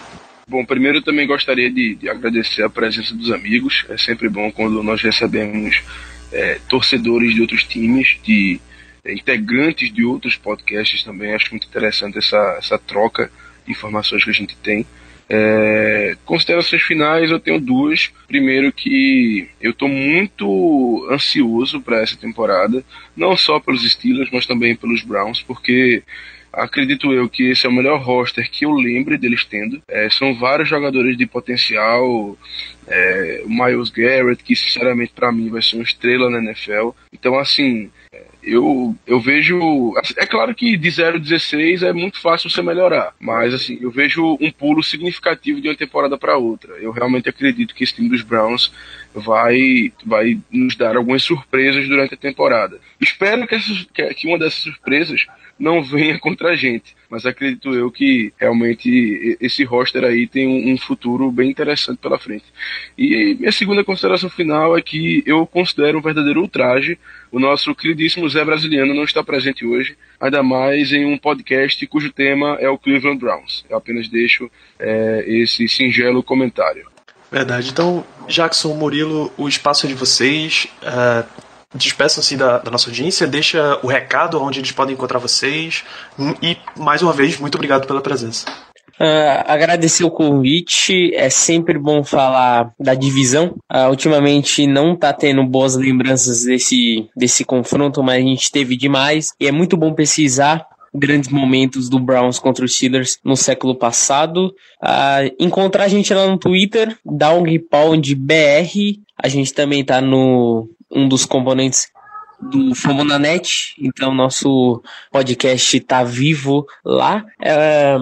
Bom, primeiro eu também gostaria de, de agradecer a presença dos amigos. É sempre bom quando nós recebemos é, torcedores de outros times, de é, integrantes de outros podcasts também. Acho muito interessante essa, essa troca de informações que a gente tem. É, considerações finais eu tenho duas. Primeiro que eu estou muito ansioso para essa temporada, não só pelos Steelers, mas também pelos Browns, porque acredito eu que esse é o melhor roster que eu lembre deles tendo. É, são vários jogadores de potencial. É, o Miles Garrett, que sinceramente para mim vai ser uma estrela na NFL. Então, assim, eu, eu vejo. É claro que de 0 a 16 é muito fácil você melhorar, mas assim, eu vejo um pulo significativo de uma temporada para outra. Eu realmente acredito que esse time dos Browns vai, vai nos dar algumas surpresas durante a temporada. Espero que, essas, que uma dessas surpresas não venha contra a gente. Mas acredito eu que realmente esse roster aí tem um, futuro bem interessante pela frente. E minha segunda consideração final é que eu considero um verdadeiro ultraje o nosso queridíssimo Zé Brasiliano não está presente hoje, ainda mais em um podcast cujo tema é o Cleveland Browns. Eu apenas deixo é, esse singelo comentário. Verdade. Então, Jackson, Murilo, o espaço é de vocês. Uh, Despeçam-se da, da, nossa audiência, deixa o recado onde eles podem encontrar vocês. E, mais uma vez, muito obrigado pela presença. Uh, agradecer o convite, é sempre bom falar da divisão. Uh, ultimamente não tá tendo boas lembranças desse, desse confronto, mas a gente teve demais. E é muito bom pesquisar grandes momentos do Browns contra os Steelers no século passado. Uh, encontrar a gente lá no Twitter, DownPoundBR. A gente também tá no um dos componentes do Fomonanet, então nosso podcast está vivo lá. É,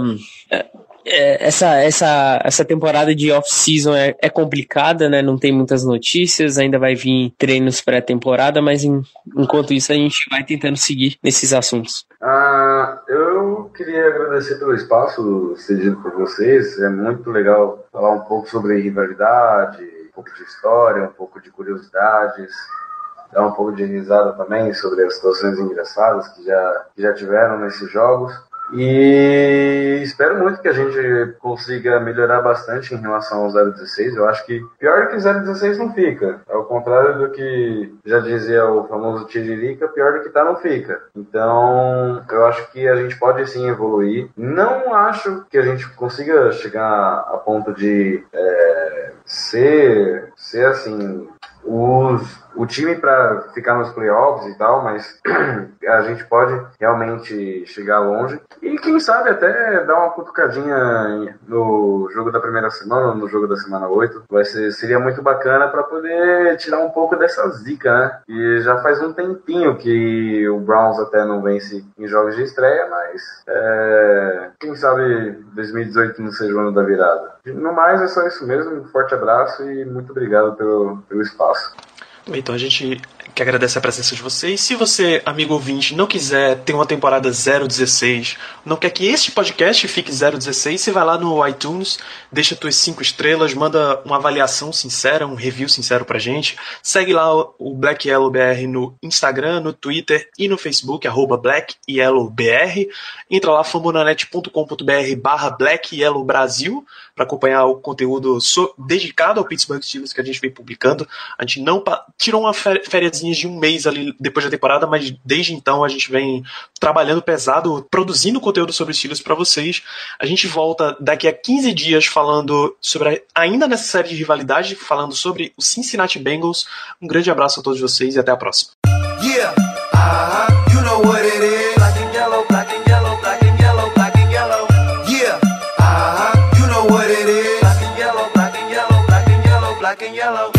é, é, essa, essa, essa temporada de off-season é, é, complicada, né? Não tem muitas notícias, ainda vai vir treinos pré-temporada, mas em, enquanto isso a gente vai tentando seguir nesses assuntos. Ah, queria agradecer pelo espaço cedido por vocês. É muito legal falar um pouco sobre rivalidade, um pouco de história, um pouco de curiosidades dar um pouco de risada também sobre as situações engraçadas que já, que já tiveram nesses jogos. E espero muito que a gente consiga melhorar bastante em relação ao 016. Eu acho que pior que 016 não fica. Ao contrário do que já dizia o famoso Tiririca, pior do que tá não fica. Então, eu acho que a gente pode sim evoluir. Não acho que a gente consiga chegar a ponto de é, ser, ser assim, os o time para ficar nos playoffs e tal, mas a gente pode realmente chegar longe. E quem sabe até dar uma cutucadinha no jogo da primeira semana, no jogo da semana 8. Vai ser, seria muito bacana para poder tirar um pouco dessa zica, né? E já faz um tempinho que o Browns até não vence em jogos de estreia, mas é, quem sabe 2018 não seja o ano da virada. No mais, é só isso mesmo. Um forte abraço e muito obrigado pelo, pelo espaço. Então a gente quer agradecer a presença de vocês. Se você, amigo ouvinte, não quiser ter uma temporada 016, não quer que este podcast fique 016, você vai lá no iTunes, deixa tuas 5 estrelas, manda uma avaliação sincera, um review sincero pra gente. Segue lá o Black Yellow BR no Instagram, no Twitter e no Facebook, arroba Black Yellow BR. Entra lá fambonanet.com.br barra Black Yellow Brasil para acompanhar o conteúdo dedicado ao Pittsburgh Steelers que a gente vem publicando. A gente não tirou uma férias de um mês ali depois da temporada, mas desde então a gente vem trabalhando pesado, produzindo conteúdo sobre Steelers para vocês. A gente volta daqui a 15 dias falando sobre ainda nessa série de rivalidade, falando sobre o Cincinnati Bengals. Um grande abraço a todos vocês e até a próxima. And yellow.